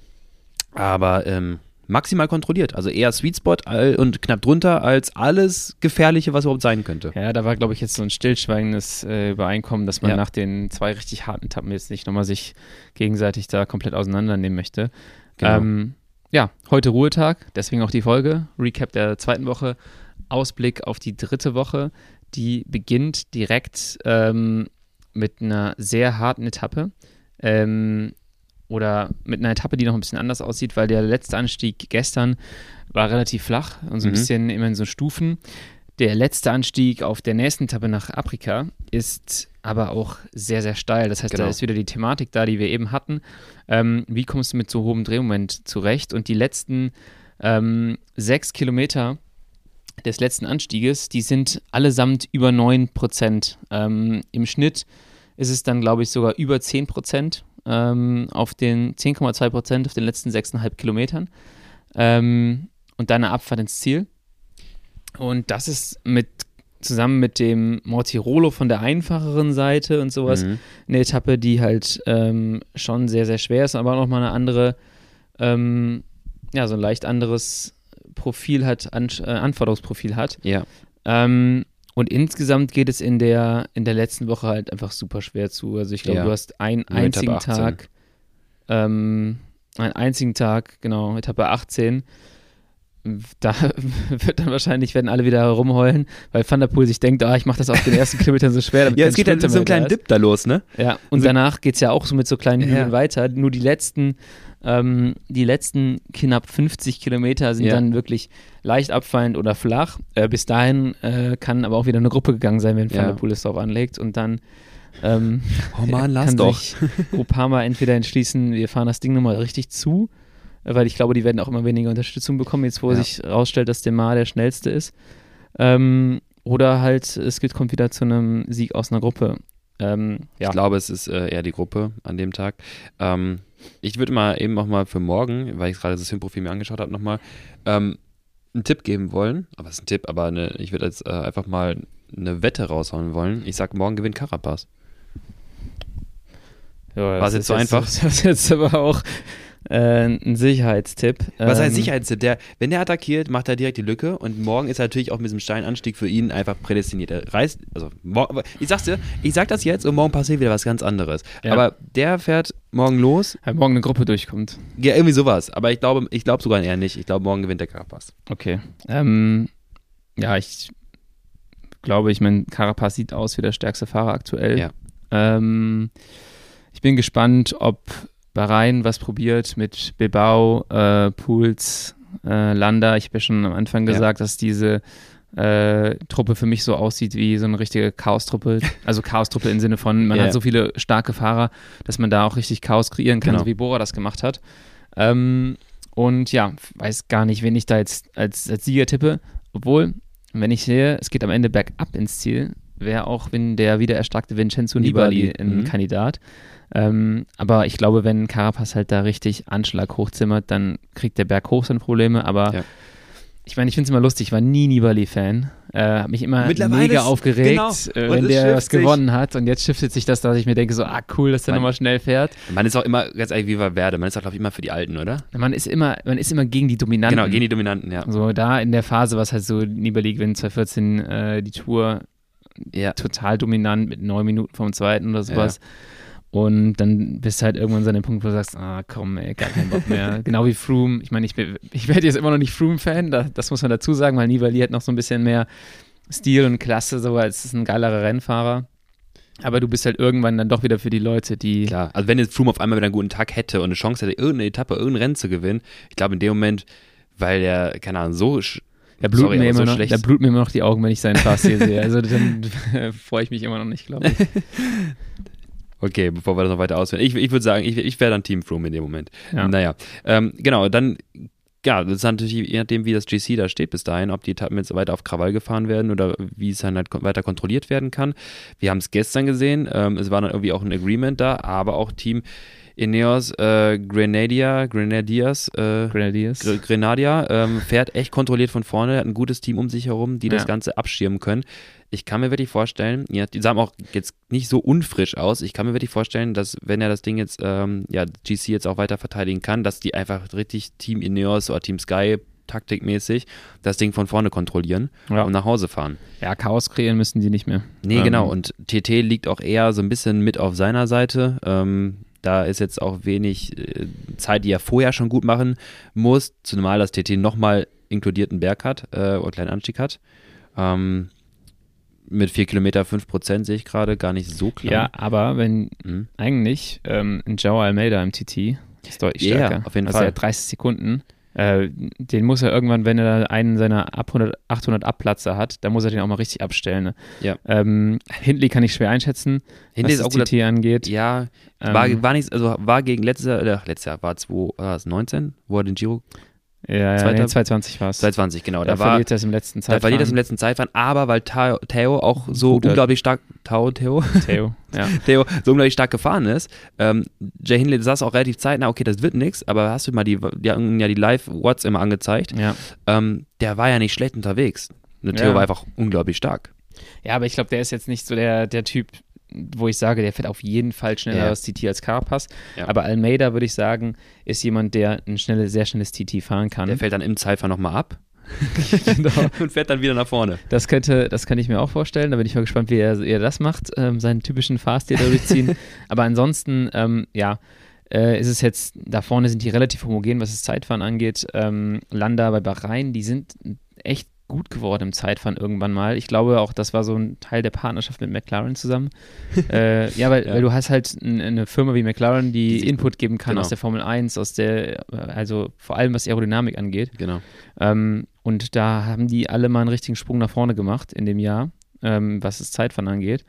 Aber ähm, maximal kontrolliert. Also eher Sweet Spot und knapp drunter als alles Gefährliche, was überhaupt sein könnte. Ja, da war, glaube ich, jetzt so ein stillschweigendes äh, Übereinkommen, dass man Ja. nach den zwei richtig harten Etappen jetzt nicht nochmal sich gegenseitig da komplett auseinandernehmen möchte. Genau. Ähm, ja, heute Ruhetag, deswegen auch die Folge. Recap der zweiten Woche, Ausblick auf die dritte Woche. Die beginnt direkt ähm, mit einer sehr harten Etappe. Ähm, oder mit einer Etappe, die noch ein bisschen anders aussieht, weil der letzte Anstieg gestern war relativ flach und so ein Mhm. bisschen immer in so Stufen. Der letzte Anstieg auf der nächsten Etappe nach Afrika ist aber auch sehr, sehr steil. Das heißt, da Genau. ist wieder die Thematik da, die wir eben hatten. Ähm, wie kommst du mit so hohem Drehmoment zurecht? Und die letzten ähm, sechs Kilometer des letzten Anstieges, die sind allesamt über 9 Prozent. Ähm, Im Schnitt ist es dann, glaube ich, sogar über 10 Prozent ähm, auf den 10,2 Prozent auf den letzten 6,5 Kilometern. Ähm, und dann eine Abfahrt ins Ziel. Und das ist mit zusammen mit dem Mortirolo von der einfacheren Seite und sowas Mhm. eine Etappe, die halt ähm, schon sehr, sehr schwer ist, aber auch nochmal eine andere, ähm, ja, so ein leicht anderes Profil hat, An äh, Anforderungsprofil hat. Ja. Ähm, und insgesamt geht es in der, in der letzten Woche halt einfach super schwer zu. Also ich glaube, Ja. du hast einen Nur einzigen Etappe 18. Tag, ähm, einen einzigen Tag, genau, Etappe 18. Da wird dann wahrscheinlich, werden alle wieder rumheulen, weil Van der Poel sich denkt, ah, ich mache das auf den ersten Kilometern so schwer. damit Ja, es geht halt Sprinter so einen mehr da kleinen. Dip da los, ne? Ja, und So- danach geht es ja auch so mit so kleinen Hügeln Ja. weiter. Nur die letzten, ähm, die letzten knapp 50 Kilometer sind Ja. dann wirklich leicht abfallend oder flach. Äh, bis dahin äh, kann aber auch wieder eine Gruppe gegangen sein, wenn Van Ja. der Poel es drauf anlegt. Und dann ähm, Oh Mann, lass kann doch. sich Groupama entweder entschließen, wir fahren das Ding nochmal richtig zu, weil ich glaube, die werden auch immer weniger Unterstützung bekommen, jetzt wo Ja. sich rausstellt, dass Demar der schnellste ist. Ähm, oder halt, es geht, kommt wieder zu einem Sieg aus einer Gruppe. Ähm, ja. Ich glaube, es ist äh, eher die Gruppe an dem Tag. Ähm, ich würde mal eben auch mal für morgen, weil ich gerade das Filmprofil mir angeschaut habe, nochmal ähm, einen Tipp geben wollen. Aber es ist ein Tipp, aber eine, ich würde jetzt äh, einfach mal eine Wette raushauen wollen. Ich sag, morgen gewinnt Carapaz. Ja, War's das jetzt so einfach? Das ist jetzt aber auch äh, ein Sicherheitstipp. Was heißt Ähm, Sicherheitstipp? Der, wenn der attackiert, macht er direkt die Lücke und morgen ist er natürlich auch mit diesem Steinanstieg für ihn einfach prädestiniert. Er reißt, also ich sag's dir, ich sag das jetzt und morgen passiert wieder was ganz anderes. Ja. Aber der fährt morgen los, Weil morgen eine Gruppe durchkommt. ja, irgendwie sowas. Aber ich glaube, ich glaube sogar eher nicht. Ich glaube, morgen gewinnt der Carapaz. Okay. Ähm, ja, ich glaube, ich meine, Carapaz sieht aus wie der stärkste Fahrer aktuell. Ja. Ähm, ich bin gespannt, ob Bahrain was probiert mit Bilbao, äh, Pools äh, Landa. Ich habe ja schon am Anfang Ja. gesagt, dass diese äh, Truppe für mich so aussieht wie so eine richtige Chaos-Truppe. Also Chaos-Truppe im Sinne von, man Ja. hat so viele starke Fahrer, dass man da auch richtig Chaos kreieren kann, Genau. so wie Bora das gemacht hat. Ähm, und ja, weiß gar nicht, wen ich da jetzt als, als Sieger tippe. Obwohl, wenn ich sehe, es geht am Ende bergab ins Ziel, wäre auch wenn der wieder erstarkte Vincenzo Nibali, Nibali, ein mhm. Kandidat. Ähm, aber ich glaube, wenn Carapaz halt da richtig Anschlag hochzimmert, dann kriegt der Berg hoch seine Probleme. Aber Ja. ich meine, ich finde es immer lustig, ich war nie Nibali-Fan. Äh, habe mich immer mega aufgeregt, genau. äh, wenn der was sich. gewonnen hat. Und jetzt shiftet sich das, dass ich mir denke, so, ah cool, dass der nochmal schnell fährt. Man ist auch immer, ganz ehrlich, wie bei Werde, man ist auch, glaube ich, immer für die Alten, oder? Man ist immer, man ist immer gegen die Dominanten. Genau, gegen die Dominanten, ja. So, da in der Phase war es halt so, Nibali gewinnt 2014 äh, die Tour Ja, total dominant mit neun Minuten vom zweiten oder sowas. Und dann bist du halt irgendwann so an dem Punkt, wo du sagst, ah komm, ey, gar keinen Bock mehr. genau wie Froome. Ich meine, ich, ich werde jetzt immer noch nicht Froome-Fan, da, das muss man dazu sagen, weil Nibali hat noch so ein bisschen mehr Stil und Klasse, so als ist ein geilerer Rennfahrer. Aber du bist halt irgendwann dann doch wieder für die Leute, die. klar. Also wenn jetzt Froome auf einmal wieder einen guten Tag hätte und eine Chance hätte, irgendeine Etappe, irgendein Rennen zu gewinnen, ich glaube in dem Moment, weil der, keine Ahnung, so Da bluten, mir immer so noch, da bluten mir immer noch die Augen, wenn ich seinen Pass hier sehe. Also dann äh, freue ich mich immer noch nicht, glaube ich. Okay, bevor wir das noch weiter ausführen. Ich, ich würde sagen, ich, ich wäre dann Team Froome in dem Moment. Ja. Naja, ähm, genau, dann, ja, das ist natürlich je nachdem, wie das GC da steht bis dahin, ob die Etappen jetzt weiter auf Krawall gefahren werden oder wie es dann halt weiter kontrolliert werden kann. Wir haben es gestern gesehen, ähm, es war dann irgendwie auch ein Agreement da, aber auch Team Ineos äh, Grenadier, Grenadiers, äh, Grenadiers. Gre- Grenadier ähm, fährt echt kontrolliert von vorne, hat ein gutes Team um sich herum, die das Ja. Ganze abschirmen können. Ich kann mir wirklich vorstellen, ja, die sahen auch jetzt nicht so unfrisch aus. Ich kann mir wirklich vorstellen, dass wenn er das Ding jetzt, ähm, ja, GC jetzt auch weiter verteidigen kann, dass die einfach richtig Team Ineos oder Team Sky taktikmäßig das Ding von vorne kontrollieren Ja. und nach Hause fahren. Ja, Chaos kreieren müssen die nicht mehr. Nee, Ähm, genau. Und TT liegt auch eher so ein bisschen mit auf seiner Seite. Ähm, da ist jetzt auch wenig äh, Zeit, die er vorher schon gut machen muss. Zumal das TT nochmal inkludierten Berg hat äh, oder einen kleinen Anstieg hat. Ähm, mit 4 Kilometer 5 Prozent sehe ich gerade gar nicht so klar. Ja, aber wenn Mhm. eigentlich ähm, ein Joe Almeida im TT ist deutlich Ja, stärker. auf jeden also Fall. er hat 30 Sekunden. Äh, den muss er irgendwann, wenn er da einen seiner ab 100, 800 Abplatzer hat, dann muss er den auch mal richtig abstellen. Ne? Ja. Ähm, Hindley kann ich schwer einschätzen, Hindley was ist das. TT angeht. Ja, Ähm, war, war nicht, also war gegen letztes Jahr, äh, letztes Jahr war 2019, wo er den Giro, ja, ja, Zweiter- nee, 220 war es. 2020, genau, Da da war, verliert er es im letzten da Zeitfahren. verliert das im letzten Zeitfahren, aber weil Theo, Theo auch so Guter- unglaublich stark, Theo, Theo, Theo. Ja. Theo so unglaublich stark gefahren ist. Ähm, Jay Hindley saß auch relativ zeitnah, okay, das wird nichts, aber hast du mal die, die haben ja die Live-Watts immer angezeigt. ja. Ähm, der war ja nicht schlecht unterwegs. Und Theo Ja. war einfach unglaublich stark. Ja, aber ich glaube, der ist jetzt nicht so der, der Typ, wo ich sage, der fährt auf jeden Fall schneller Ja. das TT als Carapaz. Ja. Aber Almeida, würde ich sagen, ist jemand, der ein schnelle, sehr schnelles TT fahren kann. Der fällt dann im Zeitfahren nochmal ab genau. und fährt dann wieder nach vorne. Das könnte, das kann ich mir auch vorstellen. Da bin ich mal gespannt, wie er, wie er das macht, ähm, seinen typischen Fahrstil durchziehen. Aber ansonsten, ähm, ja, äh, ist es jetzt, da vorne sind die relativ homogen, was das Zeitfahren angeht. Ähm, Landa bei Bahrain, die sind echt gut geworden im Zeitfahren irgendwann mal. Ich glaube auch, das war so ein Teil der Partnerschaft mit McLaren zusammen. äh, ja, weil, Ja. weil du hast halt eine Firma wie McLaren, die Die- Input geben kann genau. aus der Formel 1, aus der, äh, also vor allem was Aerodynamik angeht. Genau. Ähm, und da haben die alle mal einen richtigen Sprung nach vorne gemacht in dem Jahr, ähm, was das Zeitfahren angeht.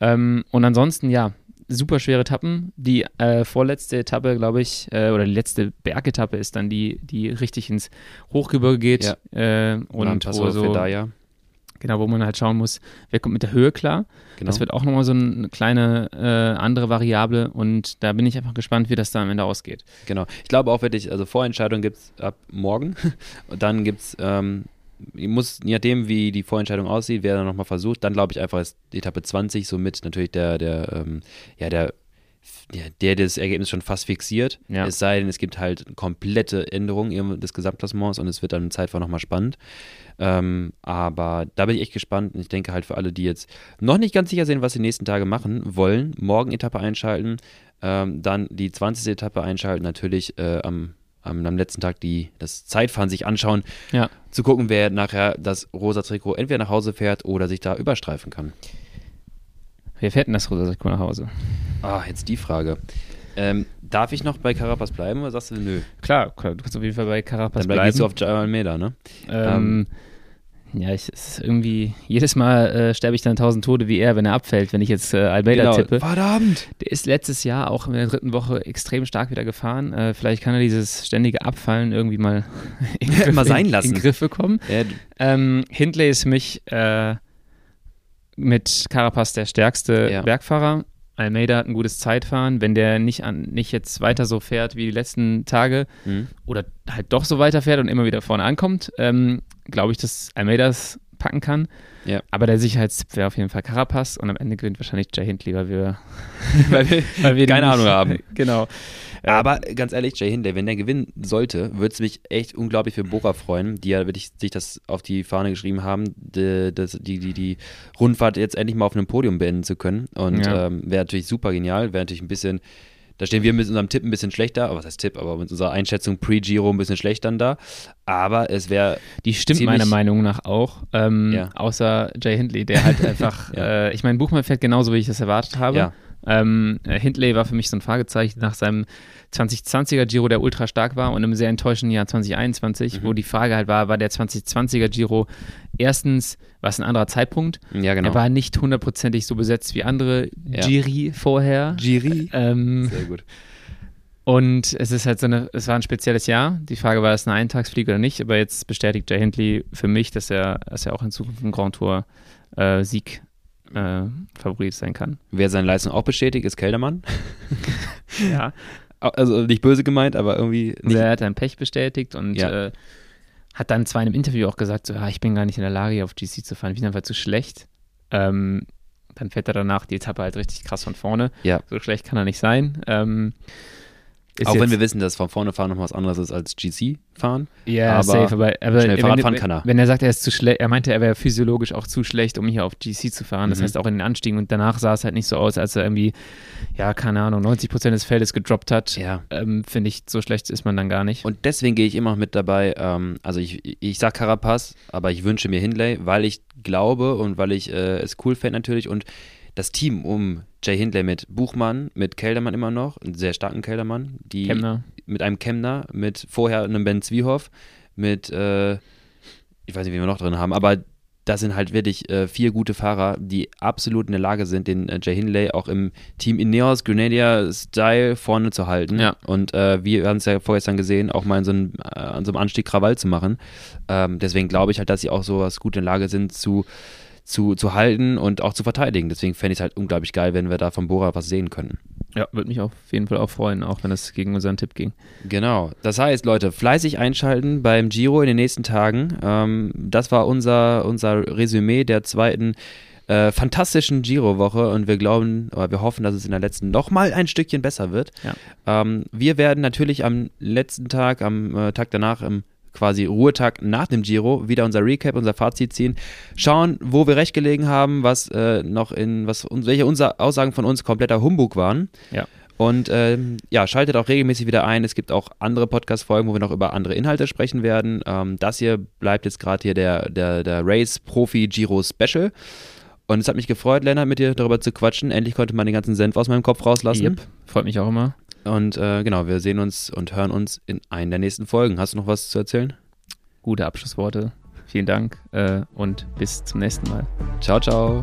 Ähm, und ansonsten, ja, super schwere Etappen. Die äh, vorletzte Etappe, glaube ich, äh, oder die letzte Bergetappe ist dann die, die richtig ins Hochgebirge geht. Ja. Äh, Und wo, so, Fedaya. genau, wo man halt schauen muss, wer kommt mit der Höhe klar. Genau. Das wird auch nochmal so eine kleine äh, andere Variable und da bin ich einfach gespannt, wie das da am Ende ausgeht. Genau. Ich glaube auch wirklich, also Vorentscheidung gibt es ab morgen. Und dann gibt es, ähm, ich muss, je nachdem, wie die Vorentscheidung aussieht, wer dann nochmal versucht, dann glaube ich einfach ist die Etappe 20 somit natürlich der, der, ähm, ja, der, ja, der das Ergebnis schon fast fixiert. Ja. Es sei denn, es gibt halt komplette Änderungen des Gesamtklassements und es wird dann im Zeitfahren nochmal spannend. Ähm, aber da bin ich echt gespannt und ich denke halt für alle, die jetzt noch nicht ganz sicher sind, was die nächsten Tage machen wollen, morgen Etappe einschalten, ähm, dann die 20. Etappe einschalten, natürlich äh, am, am, am letzten Tag die, das Zeitfahren sich anschauen, Ja. zu gucken, wer nachher das rosa Trikot entweder nach Hause fährt oder sich da überstreifen kann. Wer fährt denn das rosa Trikot nach Hause? Ah, jetzt die Frage. Ähm, darf ich noch bei Carapaz bleiben oder sagst du nö? Klar, klar, du kannst auf jeden Fall bei Carapaz Dann bleiben. gehst du auf Jair Almeida, ne? Ähm, ja, ich, es ist irgendwie, jedes Mal äh, sterbe ich dann tausend Tode wie er, wenn er abfällt, wenn ich jetzt äh, Almeida Genau. tippe. Verdammt! Der ist letztes Jahr auch in der dritten Woche extrem stark wieder gefahren. Äh, vielleicht kann er dieses ständige Abfallen irgendwie mal in, den Griff, Mal sein in, lassen. in den Griff bekommen. Ja, Ähm, Hindley ist für mich äh, mit Carapaz der stärkste Ja. Bergfahrer. Almeida hat ein gutes Zeitfahren. Wenn der nicht, an, nicht jetzt weiter so fährt wie die letzten Tage mhm. oder halt doch so weiterfährt und immer wieder vorne ankommt, ähm, glaube ich, dass Almeida es packen kann. Ja. Aber der Sicherheitstipp wäre auf jeden Fall Carapaz und am Ende gewinnt wahrscheinlich Jay Hindley, weil wir, Weil wir, weil wir keine Ahnung haben. Genau. Aber ganz ehrlich, Jay Hindley, wenn der gewinnen sollte, würde es mich echt unglaublich für Bora freuen, die ja wirklich sich das auf die Fahne geschrieben haben, die, die, die, die Rundfahrt jetzt endlich mal auf einem Podium beenden zu können. Und Ja. ähm, wäre natürlich super genial, wäre natürlich ein bisschen, da stehen wir mit unserem Tipp ein bisschen schlechter, aber was heißt Tipp, aber mit unserer Einschätzung pre-Giro ein bisschen schlechter da. Aber es wäre, Die stimmt meiner Meinung nach auch. Ähm, Ja. Außer Jay Hindley, der halt einfach, Ja. äh, ich meine, Buchmann fährt genauso, wie ich das erwartet habe. Ja. Ähm, äh, Hindley war für mich so ein Fragezeichen nach seinem 2020er Giro, der ultra stark war und einem sehr enttäuschenden Jahr 2021, Mhm. wo die Frage halt war, war der 2020er Giro erstens, war es ein anderer Zeitpunkt, ja genau. er war nicht hundertprozentig so besetzt wie andere Ja. Giri vorher. Giri. Ähm, Sehr gut. und es ist halt so eine, es war ein spezielles Jahr. Die Frage war, ist es eine Eintagsfliege oder nicht, aber jetzt bestätigt Jay Hindley für mich, dass er, dass er auch in Zukunft ein Grand Tour äh, Sieg äh, Favorit sein kann. Wer seine Leistung auch bestätigt, ist Keldermann. Ja. Also nicht böse gemeint, aber irgendwie nicht. er hat dann Pech bestätigt und Ja. äh, hat dann zwar in einem Interview auch gesagt, so, ja, ich bin gar nicht in der Lage, auf GC zu fahren, ich bin einfach zu schlecht. Ähm, dann fährt er danach die Etappe halt richtig krass von vorne. Ja. So schlecht kann er nicht sein. Ähm, ist Auch wenn wir wissen, dass von vorne fahren noch was anderes ist als GC fahren. Ja, Aber safe, aber, aber schnell wenn, Fahrrad wenn, fahren kann er. wenn er sagt, er ist zu schlecht, er meinte, er wäre physiologisch auch zu schlecht, um hier auf GC zu fahren. Das Mhm. heißt auch in den Anstiegen und danach sah es halt nicht so aus, als er irgendwie, ja, keine Ahnung, 90 Prozent des Feldes gedroppt hat. Ja. Ähm, Finde ich, so schlecht ist man dann gar nicht. Und deswegen gehe ich immer noch mit dabei. Ähm, also ich, ich sag Carapaz, aber ich wünsche mir Hindley, weil ich glaube und weil ich äh, es cool fände natürlich und das Team um Jay Hindley mit Buchmann, mit Keldermann immer noch, einen sehr starken Keldermann, die Kemner. mit einem Kemner, mit vorher einem Ben Zwiehoff, mit, äh, ich weiß nicht, wie wir noch drin haben, aber das sind halt wirklich äh, vier gute Fahrer, die absolut in der Lage sind, den äh, Jay Hindley auch im Team Ineos Grenadier-Style vorne zu halten. Ja. Und äh, wir haben es ja vorgestern gesehen, auch mal in so einem, äh, an so einem Anstieg Krawall zu machen. Ähm, deswegen glaube ich halt, dass sie auch sowas gut in der Lage sind zu, zu, zu halten und auch zu verteidigen. Deswegen fände ich es halt unglaublich geil, wenn wir da von Bora was sehen können. Ja, würde mich auf jeden Fall auch freuen, auch wenn es gegen unseren Tipp ging. Genau. Das heißt, Leute, fleißig einschalten beim Giro in den nächsten Tagen. Ähm, das war unser, unser Resümee der zweiten äh, fantastischen Giro-Woche und wir glauben, oder wir hoffen, dass es in der letzten noch mal ein Stückchen besser wird. Ja. Ähm, wir werden natürlich am letzten Tag, am äh, Tag danach, im quasi Ruhetag nach dem Giro wieder unser Recap, unser Fazit ziehen, schauen, wo wir recht gelegen haben, was äh, noch in, was welche unser Aussagen von uns kompletter Humbug waren. Ja. Und ähm, ja, schaltet auch regelmäßig wieder ein. Es gibt auch andere Podcast-Folgen, wo wir noch über andere Inhalte sprechen werden. Ähm, das hier bleibt jetzt gerade hier der, der, der Race Profi Giro Special. Und es hat mich gefreut, Lennart, mit dir darüber zu quatschen. Endlich konnte man den ganzen Senf aus meinem Kopf rauslassen. Yep. Freut mich auch immer. Und äh, genau, wir sehen uns und hören uns in einer der nächsten Folgen. Hast du noch was zu erzählen? Gute Abschlussworte. Vielen Dank äh, und bis zum nächsten Mal. Ciao, ciao.